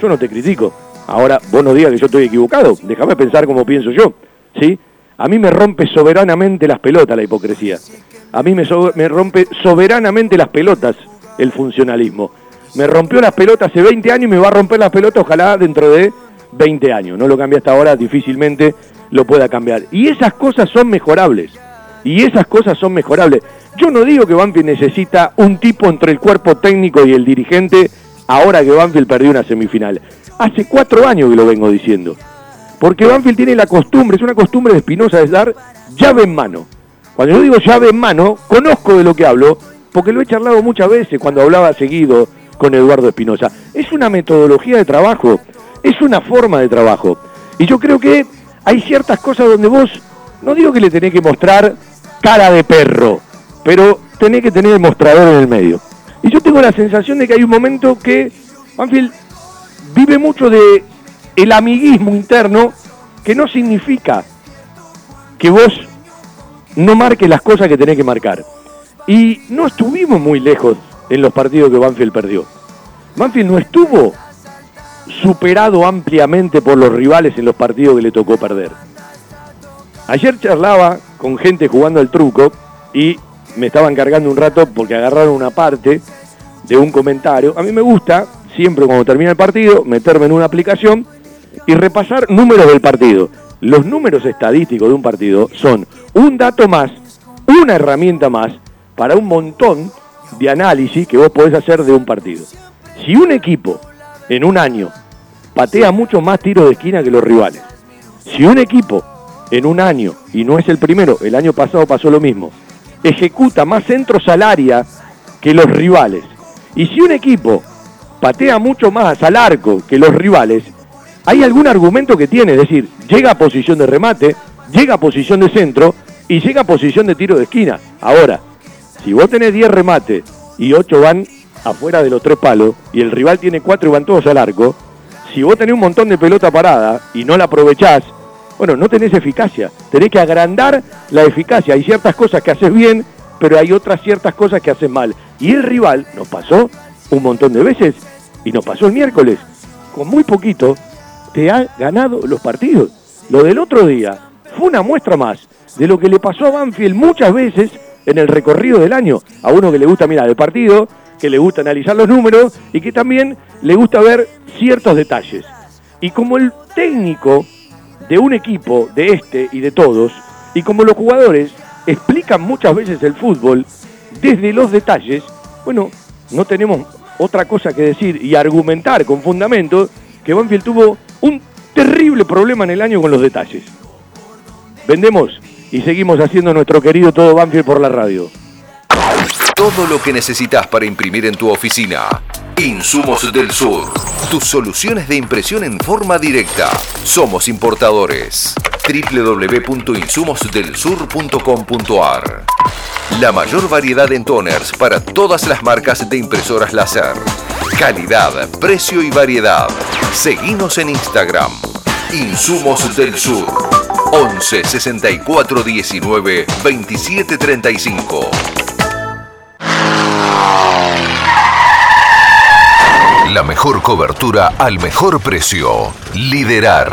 S6: Yo no te critico. Ahora, vos no digas que yo estoy equivocado. Déjame pensar como pienso yo. ¿Sí? A mí me rompe soberanamente las pelotas la hipocresía. A mí me, me rompe soberanamente las pelotas el funcionalismo. Me rompió las pelotas hace 20 años y me va a romper las pelotas ojalá dentro de 20 años. No lo cambia hasta ahora, difícilmente lo pueda cambiar. Y esas cosas son mejorables. Y esas cosas son mejorables. Yo no digo que Banfield necesita un tipo entre el cuerpo técnico y el dirigente ahora que Banfield perdió una semifinal. Hace cuatro años que lo vengo diciendo. Porque Banfield tiene la costumbre, es una costumbre de Espinosa de dar llave en mano. Cuando yo digo llave en mano, conozco de lo que hablo, porque lo he charlado muchas veces cuando hablaba seguido con Eduardo Espinosa. Es una metodología de trabajo, es una forma de trabajo. Y yo creo que hay ciertas cosas donde vos, no digo que le tenés que mostrar cara de perro, pero tenés que tener el mostrador en el medio. Y yo tengo la sensación de que hay un momento que Banfield vive mucho de el amiguismo interno que no significa que vos no marques las cosas que tenés que marcar. Y no estuvimos muy lejos en los partidos que Banfield perdió. Banfield no estuvo superado ampliamente por los rivales en los partidos que le tocó perder. Ayer charlaba con gente jugando al truco y me estaban cargando un rato porque agarraron una parte de un comentario. A mí me gusta, siempre cuando termina el partido, meterme en una aplicación y repasar números del partido. Los números estadísticos de un partido son un dato más, una herramienta más para un montón de análisis que vos podés hacer de un partido. Si un equipo en un año patea mucho más tiros de esquina que los rivales, si un equipo en un año, y no es el primero, el año pasado pasó lo mismo, ejecuta más centros al área que los rivales, y si un equipo patea mucho más al arco que los rivales, hay algún argumento que tiene, es decir, llega a posición de remate, llega a posición de centro y llega a posición de tiro de esquina. Ahora, si vos tenés 10 remates y 8 van afuera de los tres palos y el rival tiene 4 y van todos al arco, si vos tenés un montón de pelota parada y no la aprovechás, bueno, no tenés eficacia. Tenés que agrandar la eficacia. Hay ciertas cosas que haces bien, pero hay otras ciertas cosas que haces mal. Y el rival nos pasó un montón de veces y nos pasó el miércoles. Con muy poquito te ha ganado los partidos. Lo del otro día fue una muestra más de lo que le pasó a Banfield muchas veces en el recorrido del año. A uno que le gusta mirar el partido, que le gusta analizar los números y que también le gusta ver ciertos detalles. Y como el técnico de un equipo, de este y de todos, y como los jugadores explican muchas veces el fútbol desde los detalles, bueno, no tenemos otra cosa que decir y argumentar con fundamento que Banfield tuvo un terrible problema en el año con los detalles. Vendemos y seguimos haciendo nuestro querido todo Banfield por la radio.
S8: Todo lo que necesitas para imprimir en tu oficina Insumos del Sur. Tus soluciones de impresión en forma directa. Somos importadores. www.insumosdelsur.com.ar La mayor variedad en toners para todas las marcas de impresoras láser. Calidad, precio y variedad. Seguimos en Instagram. Insumos del Sur. 11 64 19 27 35. La mejor cobertura al mejor precio. Liderar.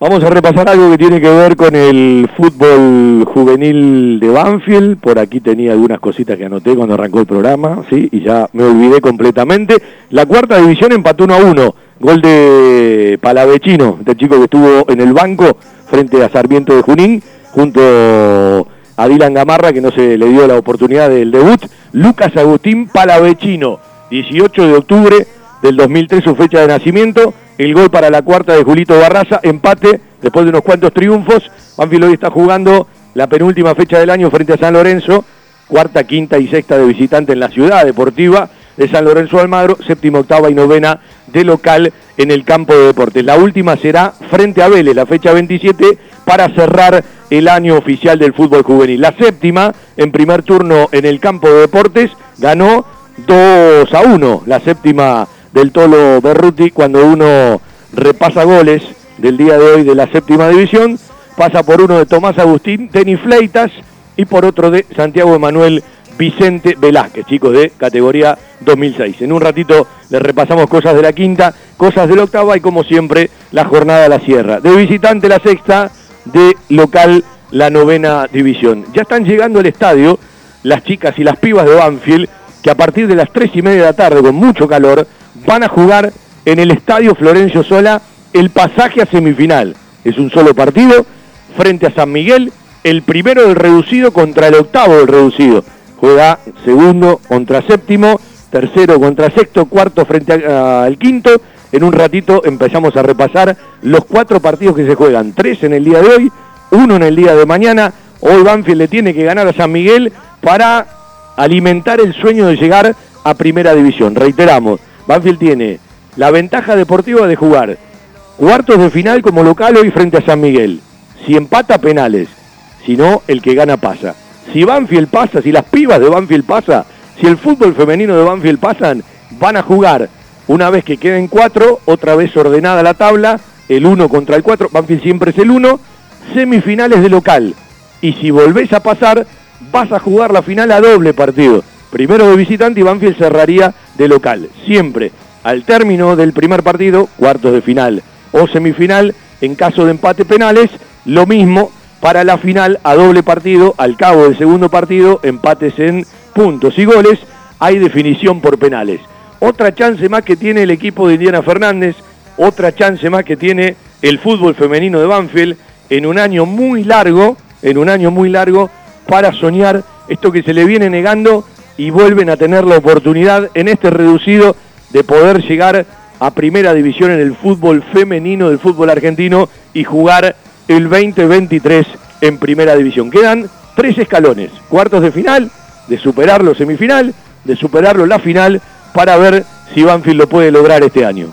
S6: Vamos a repasar algo que tiene que ver con el fútbol juvenil de Banfield. Por aquí tenía algunas cositas que anoté cuando arrancó el programa, ¿sí? Y ya me olvidé completamente. La cuarta división empató 1 a 1. Gol de Palavecino, del chico que estuvo en el banco frente a Sarmiento de Junín, junto a Dylan Gamarra, que no se le dio la oportunidad del debut. Lucas Agustín Palavecino, 18 de octubre del 2003, su fecha de nacimiento el gol para la cuarta de Julito Barraza, empate después de unos cuantos triunfos. Banfield hoy está jugando la penúltima fecha del año frente a San Lorenzo, cuarta, quinta y sexta de visitante en la ciudad deportiva de San Lorenzo Almagro, séptima, octava y novena de local en el campo de deportes. La última será frente a Vélez, la fecha 27, para cerrar el año oficial del fútbol juvenil. La séptima, en primer turno en el campo de deportes, ganó 2 a 1, la séptima del Tolo Berruti cuando uno repasa goles del día de hoy de la séptima división. Pasa por uno de Tomás Agustín Denis Fleitas y por otro de Santiago Emanuel Vicente Velázquez, chicos de categoría 2006. En un ratito les repasamos cosas de la quinta, cosas de la octava y como siempre la jornada de la sierra. De visitante la sexta, de local la novena división. Ya están llegando al estadio las chicas y las pibas de Banfield que a partir de las tres y media de la tarde con mucho calor van a jugar en el Estadio Florencio Sola el pasaje a semifinal. Es un solo partido frente a San Miguel, el primero del reducido contra el octavo del reducido. Juega segundo contra séptimo, tercero contra sexto, cuarto frente al quinto. En un ratito empezamos a repasar los cuatro partidos que se juegan. Tres en el día de hoy, uno en el día de mañana. Hoy Banfield le tiene que ganar a San Miguel para alimentar el sueño de llegar a primera división. Reiteramos, Banfield tiene la ventaja deportiva de jugar cuartos de final como local hoy frente a San Miguel. Si empata penales, si no, el que gana pasa. Si Banfield pasa, si las pibas de Banfield pasa, si el fútbol femenino de Banfield pasan, van a jugar una vez que queden cuatro, otra vez ordenada la tabla, el uno contra el cuatro, Banfield siempre es el uno, semifinales de local. Y si volvés a pasar, vas a jugar la final a doble partido. Primero de visitante y Banfield cerraría de local. Siempre al término del primer partido, cuartos de final o semifinal, en caso de empate penales, lo mismo para la final a doble partido, al cabo del segundo partido, empates en puntos y goles, hay definición por penales. Otra chance más que tiene el equipo de Indiana Fernández, otra chance más que tiene el fútbol femenino de Banfield en un año muy largo, en un año muy largo, para soñar esto que se le viene negando y vuelven a tener la oportunidad en este reducido de poder llegar a primera división en el fútbol femenino del fútbol argentino y jugar el 2023 en primera división. Quedan tres escalones, cuartos de final, de superarlo semifinal, de superarlo la final, para ver si Banfield lo puede lograr este año.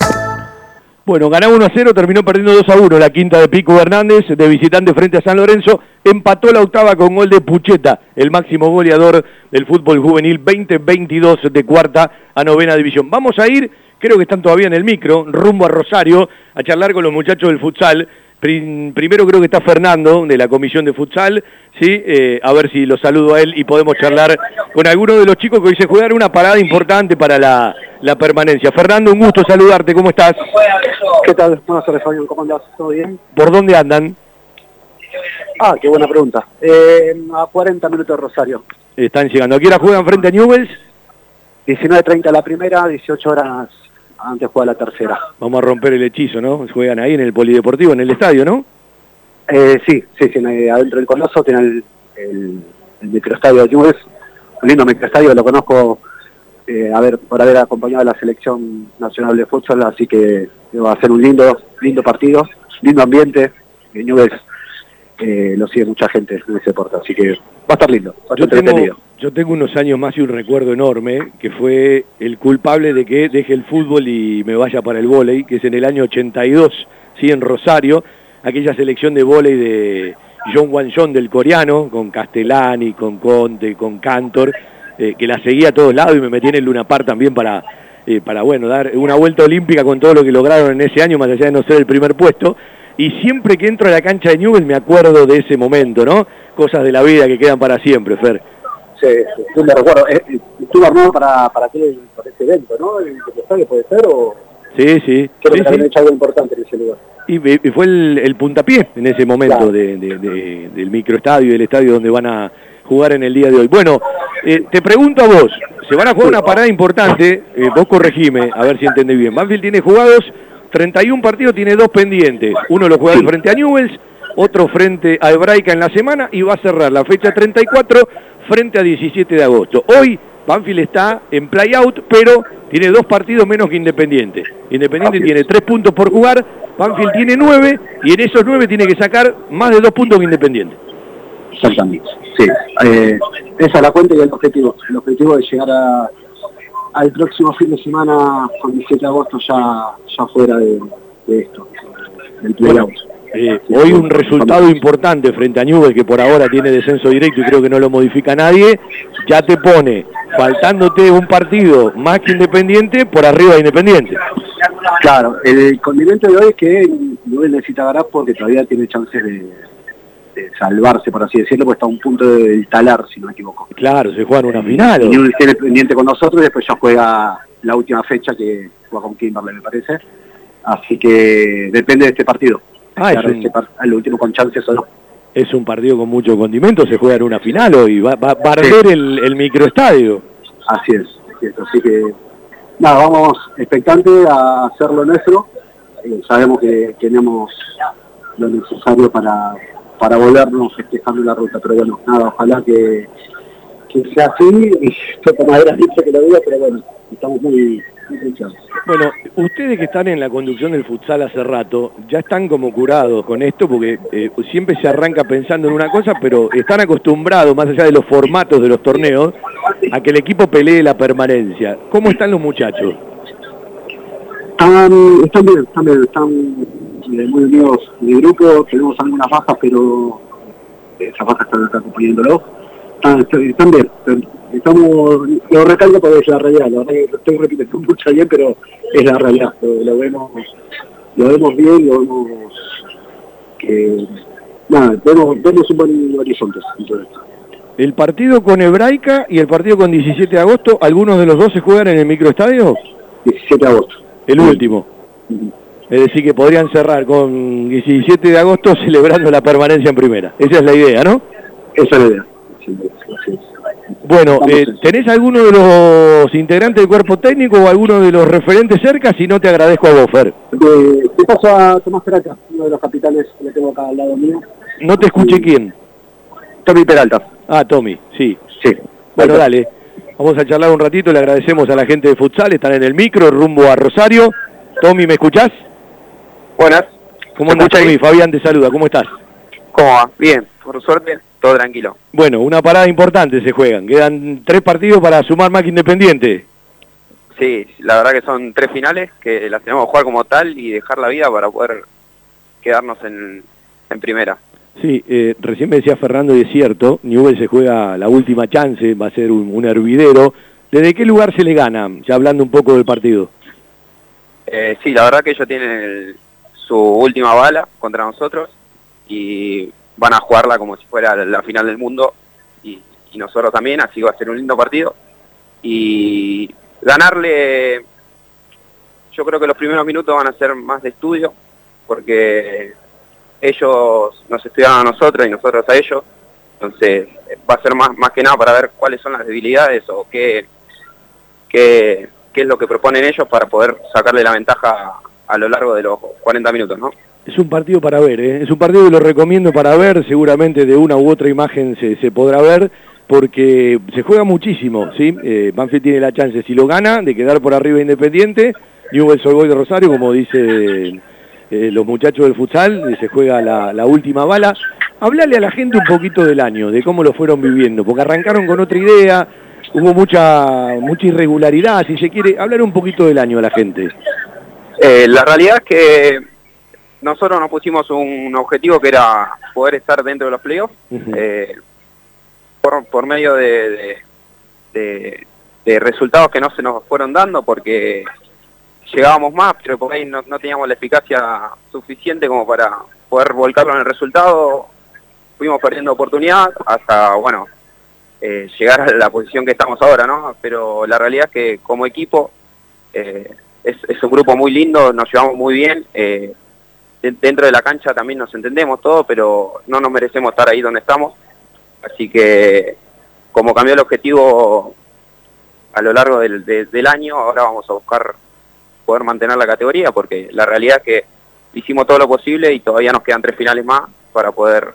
S6: Bueno, ganaba 1 a 0, terminó perdiendo 2 a 1 la quinta de Pico Hernández, de visitante frente a San Lorenzo, empató la octava con gol de Pucheta, el máximo goleador del fútbol juvenil 2022 de cuarta a novena división. Vamos a ir, creo que están todavía en el micro, rumbo a Rosario, a charlar con los muchachos del futsal. Primero creo que está Fernando, de la comisión de futsal, ¿sí? Eh, a ver si lo saludo a él y podemos charlar con alguno de los chicos que hoy se juegan una parada importante para la, la permanencia. Fernando, un gusto saludarte, ¿cómo estás?
S18: ¿Qué tal? Buenas tardes, Fabián, ¿cómo andás? ¿Todo bien?
S6: ¿Por dónde andan?
S18: Ah, qué buena pregunta. Eh, a 40 minutos de Rosario.
S6: Están llegando. ¿A qué hora juegan frente a Newells?
S18: 19.30 la primera, 18 horas antes juega la tercera.
S6: Vamos a romper el hechizo, ¿no? Juegan ahí en el polideportivo, en el estadio, ¿no?
S18: Eh, sí, sí, sí, adentro del Coloso tiene el, el, el microestadio de Newells, un lindo microestadio, lo conozco eh, a ver, por haber acompañado a la selección nacional de fútbol, así que va a ser un lindo, lindo partido, lindo ambiente. En Newell's eh, lo sigue mucha gente en ese deporte, así que va a estar lindo,
S6: yo tengo, yo tengo unos años más y un recuerdo enorme, que fue el culpable de que deje el fútbol y me vaya para el vóley, que es en el año 82, sí, en Rosario, aquella selección de vóley de John Wan John del coreano, con Castellani, con Conte, con Cantor, eh, que la seguía a todos lados y me metí en el Luna Park también para, eh, para bueno, dar una vuelta olímpica con todo lo que lograron en ese año, más allá de no ser el primer puesto. Y siempre que entro a la cancha de Newell me acuerdo de ese momento, ¿no? Cosas de la vida que quedan para siempre, Fer.
S18: Sí, sí me recuerdo. Eh, ¿Estuvo armado para, para, aquel, para ese evento, no? ¿El estadio puede ser o...?
S6: Sí, sí.
S18: Creo
S6: sí,
S18: que hecho algo importante en ese lugar.
S6: Y, fue el, puntapié en ese momento de, del microestadio, del estadio donde van a jugar en el día de hoy. Bueno, eh, te pregunto a vos, se van a jugar una parada importante, eh, vos corregime, a ver si entendés bien. Banfield tiene jugados 31 partidos, tiene dos pendientes. Uno lo juega frente a Newells, otro frente a Hebraica en la semana y va a cerrar la fecha 34 frente a 17 de agosto. Hoy Banfield está en play-out, pero tiene dos partidos menos que Independiente. Independiente tiene tres puntos por jugar, Banfield tiene nueve y en esos nueve tiene que sacar más de dos puntos que Independiente.
S18: Exactamente, sí. Eh, esa es la cuenta y el objetivo. El objetivo es llegar a, al próximo fin de semana, con 17 de agosto, ya, ya fuera de, esto, del playout.
S6: Eh, hoy un resultado importante frente a Newell, que por ahora tiene descenso directo y creo que no lo modifica nadie, ya te pone, faltándote un partido más que Independiente, por arriba de Independiente.
S18: Claro, el condimento de hoy es que Newell necesita ganar porque todavía tiene chances de, salvarse, por así decirlo, porque está a un punto de talar, si no me equivoco.
S6: Claro, se juega en una final.
S18: Y tiene pendiente con nosotros y después ya juega la última fecha que juega con Kimberley, me parece. Así que depende de este partido.
S6: Ah, es
S18: este el último con chances o no.
S6: Es un partido con mucho condimento, se juega en una final hoy, va, va, a arder el, microestadio.
S18: Así es, así que nada, vamos expectantes a hacer lo nuestro. Eh, sabemos que tenemos lo necesario para, para volvernos festejando la ruta. Pero bueno, nada, ojalá que, que sea así. Y yo madera dice que lo diga, pero bueno, estamos muy, muy
S6: Bueno, ustedes que están en la conducción del futsal hace rato, ya están como curados con esto porque eh, siempre se arranca pensando en una cosa, pero están acostumbrados, más allá de los formatos de los torneos, a que el equipo pelee la permanencia. ¿Cómo están los muchachos?
S18: Están, están bien, están bien, están muy unidos de grupo, tenemos algunas bajas, pero esas bajas están acá acompañándolo. Están, bien, estamos, lo recalco porque es la realidad, lo estoy repitiendo mucho bien, pero es la realidad, lo, vemos, lo vemos bien, lo vemos que, nada, vemos, vemos un buen horizonte.
S6: El partido con Hebraica y el partido con 17 de agosto, ¿algunos de los dos se juegan en el microestadio?
S18: 17 de agosto.
S6: El último. Es decir, que podrían cerrar con 17 de agosto celebrando la permanencia en primera. Esa es la idea, ¿no?
S18: Esa es la idea.
S6: Bueno, eh, ¿tenés alguno de los integrantes del cuerpo técnico o alguno de los referentes cerca? Si no, te agradezco a vos, Fer.
S18: Eh, te paso a Tomás Peralta, uno de los capitanes que le tengo acá al lado mío.
S6: No te escuché quién.
S18: Tommy Peralta.
S6: Ah, Tommy, sí.
S18: Sí.
S6: Bueno, dale. Vamos a charlar un ratito, le agradecemos a la gente de futsal, están en el micro, rumbo a Rosario. Tommy, ¿me escuchás?
S19: Buenas.
S6: ¿Cómo andas? Fabián te saluda, ¿cómo estás?
S19: ¿Cómo va? Bien, por suerte, todo tranquilo.
S6: Bueno, una parada importante se juegan. Quedan tres partidos para sumar más que Independiente.
S19: Sí, la verdad que son tres finales que las tenemos que jugar como tal y dejar la vida para poder quedarnos en, en primera.
S6: Sí, eh, recién me decía Fernando y es cierto, Newell se juega la última chance, va a ser un, un hervidero. ¿Desde qué lugar se le gana? Ya hablando un poco del partido.
S19: Eh, sí, la verdad que ellos tienen el- su última bala contra nosotros y van a jugarla como si fuera la, final del mundo y, nosotros también, así va a ser un lindo partido. Y ganarle, yo creo que los primeros minutos van a ser más de estudio, porque ellos nos estudiaron a nosotros y nosotros a ellos, entonces va a ser más, más que nada para ver cuáles son las debilidades o qué, qué, qué es lo que proponen ellos para poder sacarle la ventaja a lo largo de los 40 minutos, ¿no?
S6: Es un partido para ver, ¿eh? es un partido que lo recomiendo para ver, seguramente de una u otra imagen se, se podrá ver, porque se juega muchísimo, ¿sí? Eh, Banfield tiene la chance, si lo gana, de quedar por arriba Independiente, Newell's Old Boys de Rosario, como dicen eh, los muchachos del futsal, y se juega la, la última bala. Hablale a la gente un poquito del año, de cómo lo fueron viviendo, porque arrancaron con otra idea, hubo mucha, mucha irregularidad, si se quiere, hablar un poquito del año a la gente.
S19: Eh, la realidad es que nosotros nos pusimos un objetivo que era poder estar dentro de los playoffs eh, por, por medio de, de- de- de resultados que no se nos fueron dando porque llegábamos más, pero por ahí no, no teníamos la eficacia suficiente como para poder volcarlo en el resultado. Fuimos perdiendo oportunidad hasta, bueno, eh, llegar a la posición que estamos ahora, ¿no? Pero la realidad es que como equipo eh, es, un grupo muy lindo, nos llevamos muy bien. eh, de- dentro de la cancha también nos entendemos todo, pero no nos merecemos estar ahí donde estamos. Así que, como cambió el objetivo a lo largo del, de- del año, ahora vamos a buscar poder mantener la categoría, porque la realidad es que hicimos todo lo posible y todavía nos quedan tres finales más para poder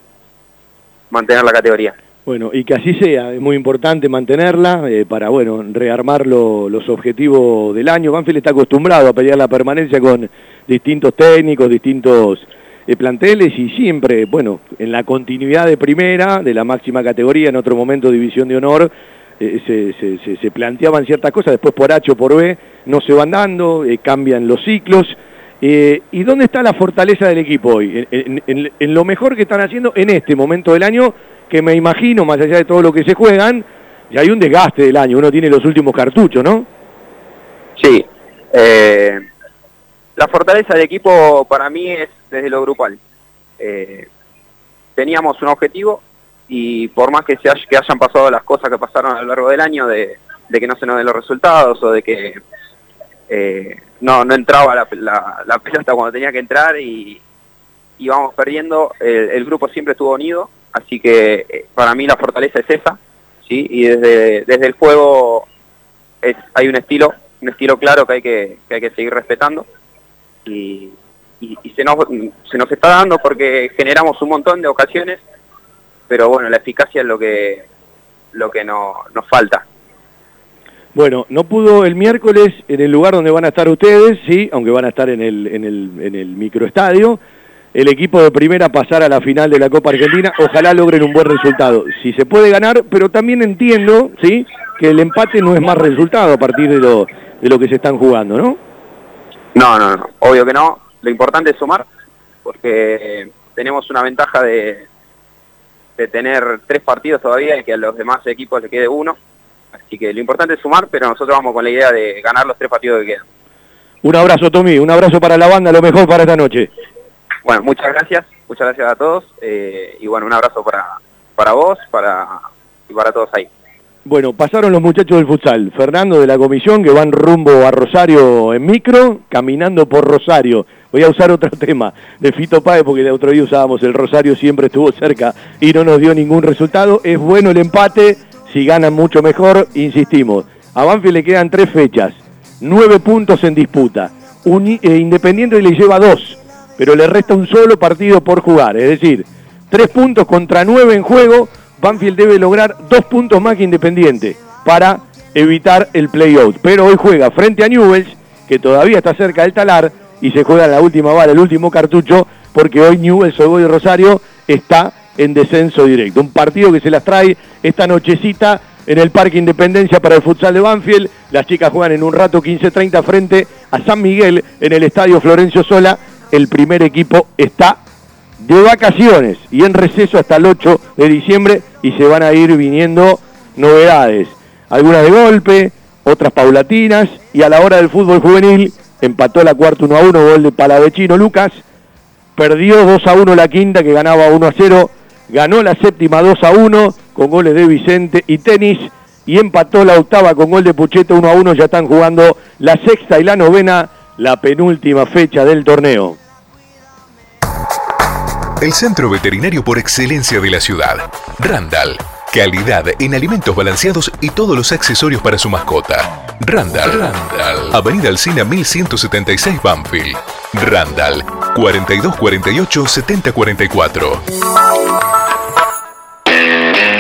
S19: mantener la categoría.
S6: Bueno, y que así sea, es muy importante mantenerla eh, para, bueno, rearmar lo- los objetivos del año. Banfield está acostumbrado a pelear la permanencia con distintos técnicos, distintos eh, planteles y siempre, bueno, en la continuidad de primera, de la máxima categoría, en otro momento división de honor, eh, se, se- se- se planteaban ciertas cosas, después por H o por B no se van dando, eh, cambian los ciclos. Eh, ¿Y dónde está la fortaleza del equipo hoy? En, lo mejor que están haciendo en este momento del año, que me imagino, más allá de todo lo que se juegan, ya hay un desgaste del año, uno tiene los últimos cartuchos, ¿no?
S19: Sí. eh, la fortaleza del equipo para mí es desde lo grupal. Eh, teníamos un objetivo y por más que, se hayan pasado las cosas que pasaron a lo largo del año, de, que no se nos den los resultados o de que eh, no, no entraba la, la- la pelota cuando tenía que entrar y íbamos perdiendo, el, el grupo siempre estuvo unido, así que eh, para mí la fortaleza es esa, ¿sí? y desde, desde el juego es, hay un estilo, un estilo claro que hay que, que hay que seguir respetando y, y- y se, nos, se nos está dando porque generamos un montón de ocasiones, pero bueno, la eficacia es lo que, lo que no, nos falta.
S6: Bueno, no pudo el miércoles en el lugar donde van a estar ustedes, sí, aunque van a estar en el, en el, en el microestadio, el equipo de primera pasar a la final de la Copa Argentina, ojalá logren un buen resultado. Si se puede ganar, pero también entiendo, sí, que el empate no es más resultado a partir de lo, de lo que se están jugando, ¿no?
S19: No, no, no, obvio que no. Lo importante es sumar, porque tenemos una ventaja de, de tener tres partidos todavía y que a los demás equipos le quede uno. Así que lo importante es sumar, pero nosotros vamos con la idea de ganar los tres partidos que quedan.
S6: Un abrazo, Tommy, un abrazo para la banda, lo mejor para esta noche.
S19: Bueno, muchas gracias, muchas gracias a todos eh, y bueno, un abrazo para, para vos para, y para todos ahí.
S6: Bueno, pasaron los muchachos del futsal, Fernando de la comisión, que van rumbo a Rosario en micro, caminando por Rosario. Voy a usar otro tema de Fito Páez, porque el otro día usábamos el Rosario, siempre estuvo cerca y no nos dio ningún resultado. Es bueno el empate, si ganan mucho mejor, insistimos. A Banfield le quedan tres fechas, nueve puntos en disputa. Uni- eh, Independiente le lleva dos, pero le resta un solo partido por jugar. Es decir, tres puntos contra nueve en juego. Banfield debe lograr dos puntos más que Independiente para evitar el playout. Pero hoy juega frente a Newells, que todavía está cerca del talar, y se juega en la última bala, el último cartucho, porque hoy Newells, Ogoy y Rosario está en descenso directo. Un partido que se las trae esta nochecita en el Parque Independencia para el futsal de Banfield. Las chicas juegan en un rato 15-30 frente a San Miguel en el Estadio Florencio Sola. El primer equipo está de vacaciones y en receso hasta el 8 de diciembre y se van a ir viniendo novedades. Algunas de golpe, otras paulatinas y a la hora del fútbol juvenil empató la cuarta 1 a 1, gol de Palavecino Lucas, perdió 2 a 1 la quinta que ganaba 1 a 0, ganó la séptima 2 a 1 con goles de Vicente y Tenis y empató la octava con gol de Pucheto 1 a 1, ya están jugando la sexta y la novena, la penúltima fecha del torneo.
S8: El centro veterinario por excelencia de la ciudad. Randall. Calidad en alimentos balanceados y todos los accesorios para su mascota. Randall. Randall. Avenida Alcina 1176 Banfield. Randall. 4248 7044.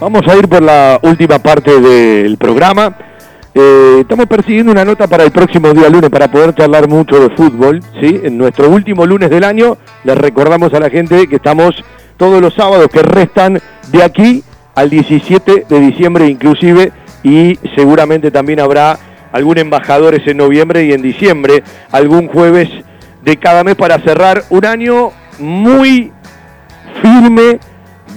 S6: Vamos a ir por la última parte del programa. Eh, estamos persiguiendo una nota para el próximo día lunes para poder charlar mucho de fútbol. ¿sí? En nuestro último lunes del año les recordamos a la gente que estamos todos los sábados que restan de aquí al 17 de diciembre inclusive y seguramente también habrá algún embajadores en noviembre y en diciembre, algún jueves de cada mes para cerrar un año muy firme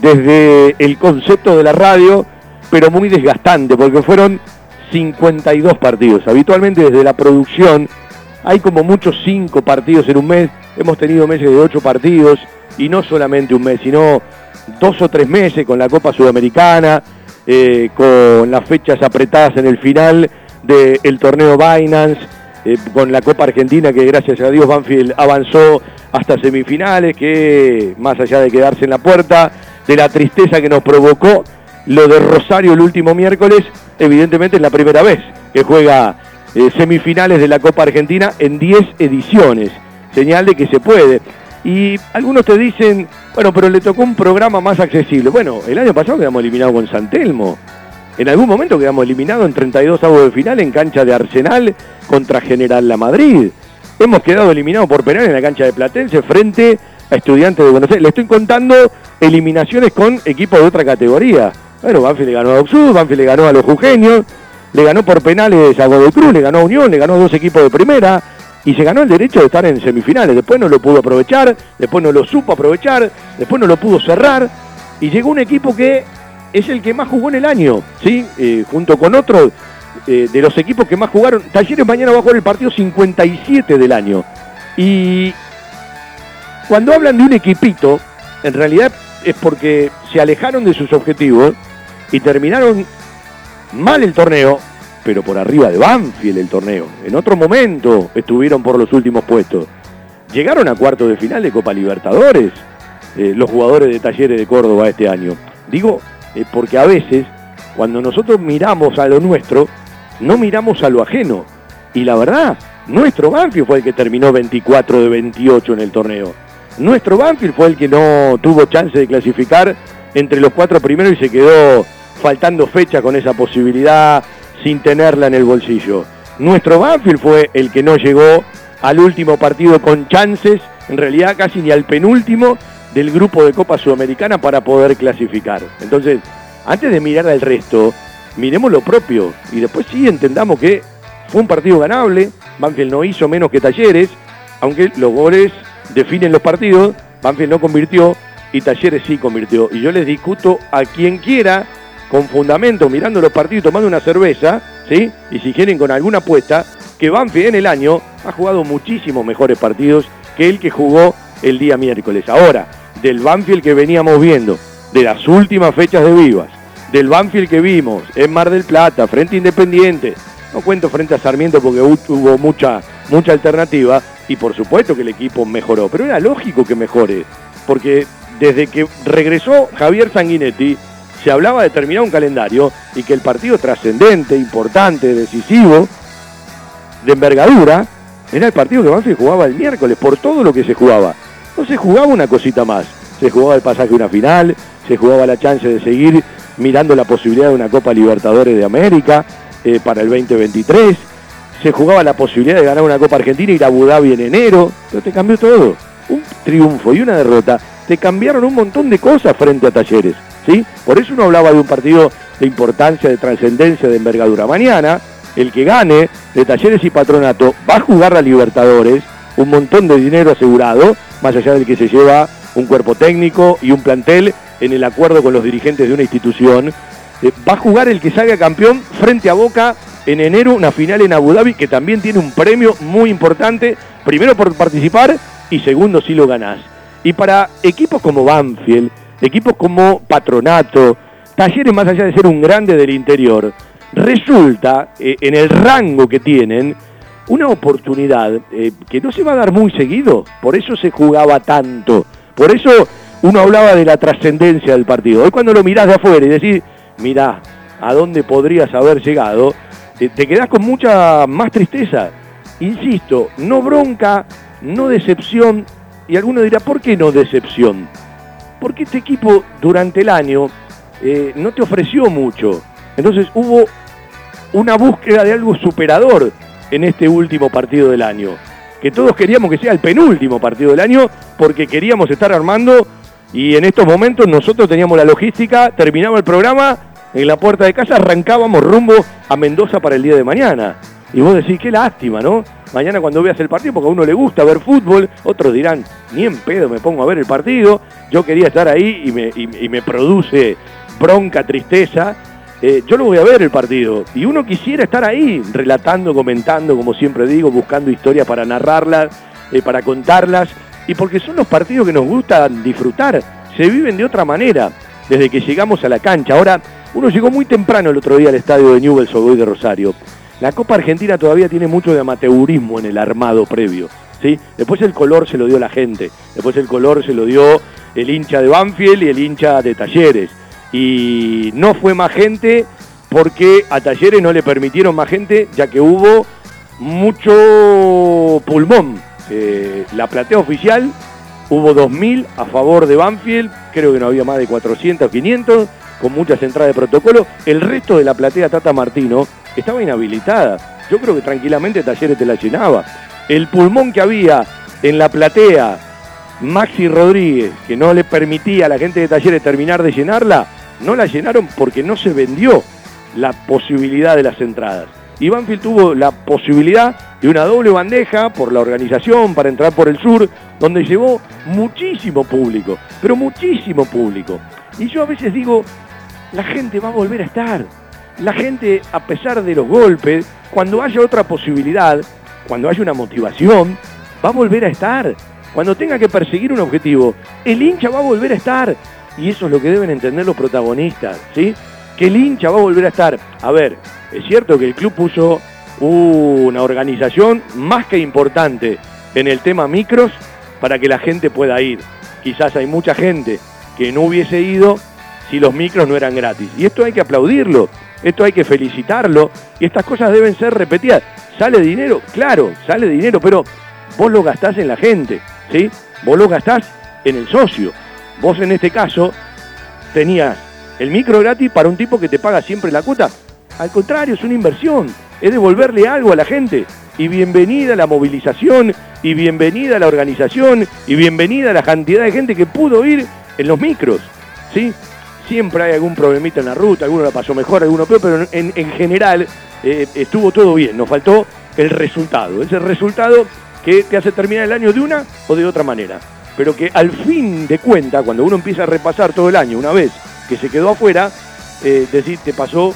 S6: desde el concepto de la radio, pero muy desgastante, porque fueron 52 partidos. Habitualmente desde la producción hay como muchos 5 partidos en un mes. Hemos tenido meses de 8 partidos, y no solamente un mes, sino dos o tres meses con la Copa Sudamericana, eh, con las fechas apretadas en el final del torneo Binance, eh, con la Copa Argentina que gracias a Dios Banfield avanzó hasta semifinales, que más allá de quedarse en la puerta, de la tristeza que nos provocó lo de Rosario el último miércoles, evidentemente es la primera vez que juega eh, semifinales de la Copa Argentina en 10 ediciones, señal de que se puede. Y algunos te dicen, bueno, pero le tocó un programa más accesible. Bueno, el año pasado quedamos eliminados con San Telmo. En algún momento quedamos eliminados en 32 avos de final en cancha de Arsenal contra General La Madrid. Hemos quedado eliminados por penal en la cancha de Platense frente a Estudiantes de Buenos Aires. Le estoy contando eliminaciones con equipos de otra categoría. Bueno, Banfield le ganó a Oxud, Banfield le ganó a los Jujeños, le ganó por penales a Godoy Cruz, le ganó a Unión, le ganó a dos equipos de primera y se ganó el derecho de estar en semifinales. Después no lo pudo aprovechar, después no lo supo aprovechar, después no lo pudo cerrar y llegó un equipo que es el que más jugó en el año, ¿sí? Eh, junto con otros eh, de los equipos que más jugaron. Talleres mañana va a jugar el partido 57 del año. Y cuando hablan de un equipito, en realidad es porque se alejaron de sus objetivos y terminaron mal el torneo, pero por arriba de Banfield el torneo. En otro momento estuvieron por los últimos puestos. Llegaron a cuartos de final de Copa Libertadores eh, los jugadores de Talleres de Córdoba este año. Digo, eh, porque a veces cuando nosotros miramos a lo nuestro, no miramos a lo ajeno. Y la verdad, nuestro Banfield fue el que terminó 24 de 28 en el torneo. Nuestro Banfield fue el que no tuvo chance de clasificar entre los cuatro primeros y se quedó faltando fecha con esa posibilidad sin tenerla en el bolsillo. Nuestro Banfield fue el que no llegó al último partido con chances, en realidad casi ni al penúltimo del grupo de Copa Sudamericana para poder clasificar. Entonces, antes de mirar al resto, miremos lo propio y después sí entendamos que fue un partido ganable, Banfield no hizo menos que Talleres, aunque los goles definen los partidos, Banfield no convirtió y Talleres sí convirtió. Y yo les discuto a quien quiera, con fundamento, mirando los partidos, tomando una cerveza, ¿sí? Y si quieren con alguna apuesta, que Banfield en el año ha jugado muchísimos mejores partidos que el que jugó el día miércoles. Ahora, del Banfield que veníamos viendo, de las últimas fechas de Vivas, del Banfield que vimos en Mar del Plata, frente a Independiente, no cuento frente a Sarmiento porque hubo mucha, mucha alternativa y por supuesto que el equipo mejoró, pero era lógico que mejore, porque desde que regresó Javier Sanguinetti se hablaba de terminar un calendario y que el partido trascendente, importante, decisivo, de envergadura, era el partido que Banfield jugaba el miércoles, por todo lo que se jugaba. No se jugaba una cosita más, se jugaba el pasaje a una final, se jugaba la chance de seguir mirando la posibilidad de una Copa Libertadores de América eh, para el 2023, se jugaba la posibilidad de ganar una Copa Argentina y ir a Abu Dhabi en enero, pero te cambió todo. Un triunfo y una derrota te cambiaron un montón de cosas frente a Talleres, ¿sí? Por eso uno hablaba de un partido de importancia, de trascendencia, de envergadura. Mañana, el que gane de Talleres y Patronato va a jugar a Libertadores, un montón de dinero asegurado, más allá del que se lleva un cuerpo técnico y un plantel en el acuerdo con los dirigentes de una institución. Eh, va a jugar el que salga campeón frente a Boca en enero, una final en Abu Dhabi que también tiene un premio muy importante, primero por participar y segundo si lo ganás. Y para equipos como Banfield, equipos como Patronato, Talleres más allá de ser un grande del interior, resulta eh, en el rango que tienen una oportunidad eh, que no se va a dar muy seguido, por eso se jugaba tanto, por eso uno hablaba de la trascendencia del partido. Hoy cuando lo mirás de afuera y decís, mirá, ¿a dónde podrías haber llegado? Te, te quedás con mucha más tristeza. Insisto, no bronca, no decepción, y alguno dirá, ¿por qué no decepción? Porque este equipo durante el año eh, no te ofreció mucho. Entonces hubo una búsqueda de algo superador en este último partido del año. Que todos queríamos que sea el penúltimo partido del año porque queríamos estar armando y en estos momentos nosotros teníamos la logística, terminaba el programa, en la puerta de casa arrancábamos rumbo a Mendoza para el día de mañana. Y vos decís, qué lástima, ¿no? Mañana cuando veas el partido, porque a uno le gusta ver fútbol, otros dirán, ni en pedo me pongo a ver el partido, yo quería estar ahí y me, y, me produce bronca, tristeza. Eh, yo lo voy a ver el partido y uno quisiera estar ahí, relatando, comentando, como siempre digo, buscando historias para narrarlas, eh, para contarlas, y porque son los partidos que nos gusta disfrutar, se viven de otra manera desde que llegamos a la cancha. Ahora, uno llegó muy temprano el otro día al estadio de Newell's Old de Rosario. La Copa Argentina todavía tiene mucho de amateurismo en el armado previo. ¿sí? Después el color se lo dio la gente, después el color se lo dio el hincha de Banfield y el hincha de Talleres. Y no fue más gente porque a Talleres no le permitieron más gente, ya que hubo mucho pulmón. Eh, la platea oficial hubo 2.000 a favor de Banfield, creo que no había más de 400 o 500, con muchas entradas de protocolo. El resto de la platea Tata Martino estaba inhabilitada. Yo creo que tranquilamente Talleres te la llenaba. El pulmón que había en la platea, Maxi Rodríguez, que no le permitía a la gente de Talleres terminar de llenarla, no la llenaron porque no se vendió la posibilidad de las entradas. Y tuvo la posibilidad de una doble bandeja por la organización para entrar por el sur, donde llevó muchísimo público, pero muchísimo público. Y yo a veces digo, la gente va a volver a estar la gente, a pesar de los golpes, cuando haya otra posibilidad, cuando haya una motivación, va a volver a estar. Cuando tenga que perseguir un objetivo, el hincha va a volver a estar. Y eso es lo que deben entender los protagonistas, ¿sí? Que el hincha va a volver a estar. A ver, es cierto que el club puso una organización más que importante en el tema micros para que la gente pueda ir. Quizás hay mucha gente que no hubiese ido si los micros no eran gratis. Y esto hay que aplaudirlo. Esto hay que felicitarlo y estas cosas deben ser repetidas. ¿Sale dinero? Claro, sale dinero, pero vos lo gastás en la gente, ¿sí? Vos lo gastás en el socio. Vos en este caso tenías el micro gratis para un tipo que te paga siempre la cuota. Al contrario, es una inversión, es devolverle algo a la gente. Y bienvenida la movilización, y bienvenida la organización, y bienvenida la cantidad de gente que pudo ir en los micros, ¿sí? siempre hay algún problemita en la ruta, alguno la pasó mejor, alguno peor, pero en, general eh, estuvo todo bien, nos faltó el resultado, ese resultado que te hace terminar el año de una o de otra manera, pero que al fin de cuenta, cuando uno empieza a repasar todo el año, una vez que se quedó afuera, eh, decir, te pasó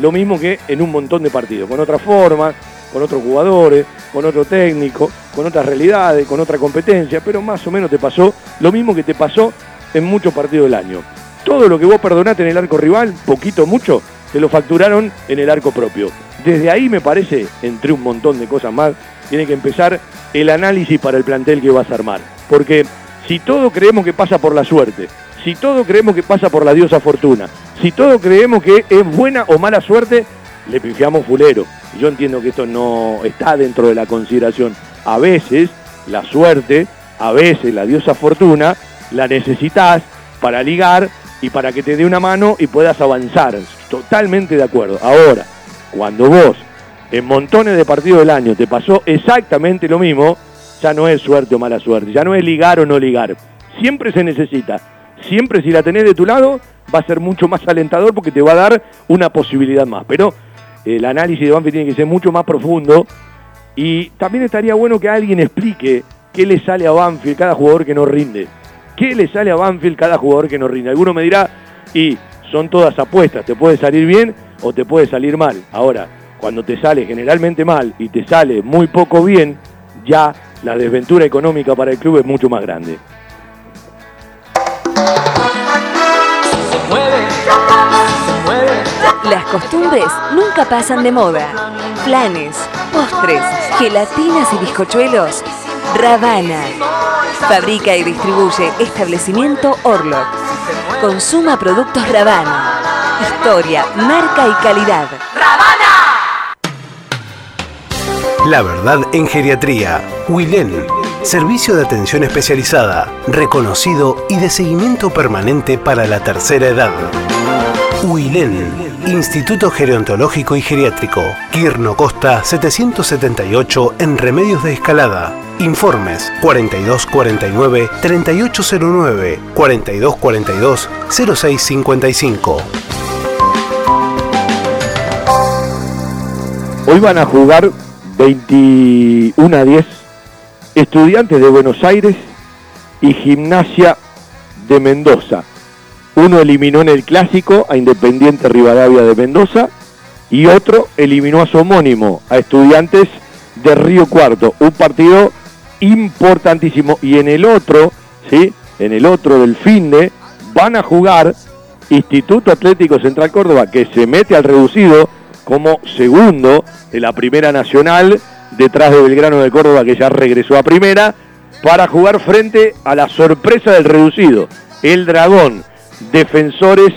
S6: lo mismo que en un montón de partidos, con otras formas, con otros jugadores, con otro técnico, con otras realidades, con otra competencia, pero más o menos te pasó lo mismo que te pasó en muchos partidos del año. Todo lo que vos perdonaste en el arco rival, poquito, mucho, te lo facturaron en el arco propio. Desde ahí me parece, entre un montón de cosas más, tiene que empezar el análisis para el plantel que vas a armar. Porque si todo creemos que pasa por la suerte, si todo creemos que pasa por la diosa fortuna, si todo creemos que es buena o mala suerte, le pifiamos fulero. Yo entiendo que esto no está dentro de la consideración. A veces la suerte, a veces la diosa fortuna, la necesitas para ligar y para que te dé una mano y puedas avanzar. Totalmente de acuerdo. Ahora, cuando vos en montones de partidos del año te pasó exactamente lo mismo, ya no es suerte o mala suerte, ya no es ligar o no ligar. Siempre se necesita. Siempre si la tenés de tu lado va a ser mucho más alentador porque te va a dar una posibilidad más. Pero el análisis de Banfield tiene que ser mucho más profundo y también estaría bueno que alguien explique qué le sale a Banfield cada jugador que no rinde. ¿Qué le sale a Banfield cada jugador que no rinde? Alguno me dirá, y son todas apuestas, te puede salir bien o te puede salir mal. Ahora, cuando te sale generalmente mal y te sale muy poco bien, ya la desventura económica para el club es mucho más grande.
S2: Las costumbres nunca pasan de moda. Planes, postres, gelatinas y bizcochuelos. Ravana. Fabrica y distribuye establecimiento Orlock. Consuma productos Ravana. Historia, marca y calidad.
S3: La verdad en geriatría. Wilén. Servicio de atención especializada, reconocido y de seguimiento permanente para la tercera edad. Wilén. Instituto Gerontológico y Geriátrico. Quirno Costa 778 en Remedios de Escalada. Informes 4249 3809 4242 0655.
S6: Hoy van a jugar 21 a 10 estudiantes de Buenos Aires y gimnasia de Mendoza. Uno eliminó en el clásico a Independiente Rivadavia de Mendoza y otro eliminó a su homónimo, a estudiantes de Río Cuarto. Un partido importantísimo. Y en el otro, ¿sí? En el otro del fin de, van a jugar Instituto Atlético Central Córdoba, que se mete al reducido como segundo de la Primera Nacional, detrás de Belgrano de Córdoba, que ya regresó a Primera, para jugar frente a la sorpresa del reducido, el Dragón defensores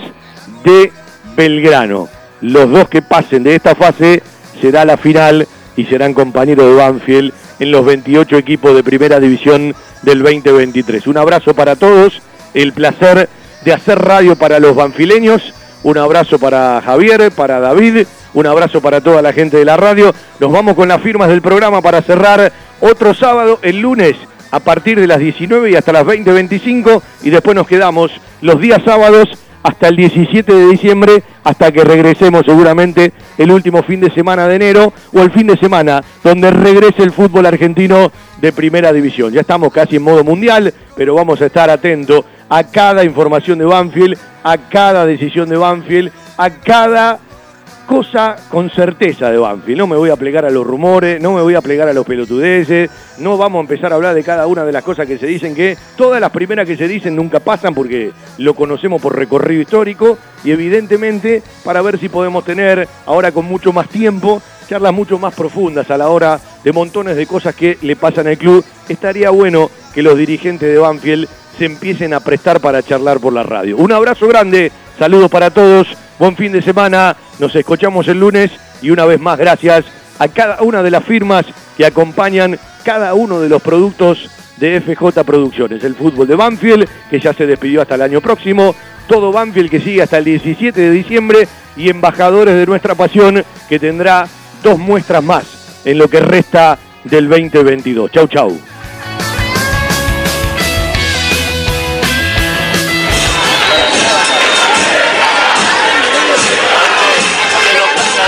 S6: de Belgrano. Los dos que pasen de esta fase será la final y serán compañeros de Banfield en los 28 equipos de primera división del 2023. Un abrazo para todos, el placer de hacer radio para los banfileños, un abrazo para Javier, para David, un abrazo para toda la gente de la radio. Nos vamos con las firmas del programa para cerrar otro sábado, el lunes a partir de las 19 y hasta las 20.25 y después nos quedamos los días sábados hasta el 17 de diciembre, hasta que regresemos seguramente el último fin de semana de enero o el fin de semana donde regrese el fútbol argentino de primera división. Ya estamos casi en modo mundial, pero vamos a estar atentos a cada información de Banfield, a cada decisión de Banfield, a cada cosa con certeza de Banfield. No me voy a plegar a los rumores, no me voy a plegar a los pelotudeces, no vamos a empezar a hablar de cada una de las cosas que se dicen, que todas las primeras que se dicen nunca pasan porque lo conocemos por recorrido histórico y evidentemente para ver si podemos tener ahora con mucho más tiempo charlas mucho más profundas a la hora de montones de cosas que le pasan al club. Estaría bueno que los dirigentes de Banfield se empiecen a prestar para charlar por la radio. Un abrazo grande, saludos para todos, buen fin de semana, nos escuchamos el lunes y una vez más gracias a cada una de las firmas que acompañan cada uno de los productos de FJ Producciones. El fútbol de Banfield, que ya se despidió hasta el año próximo, todo Banfield que sigue hasta el 17 de diciembre y embajadores de nuestra pasión que tendrá dos muestras más en lo que resta del 2022. Chau, chau.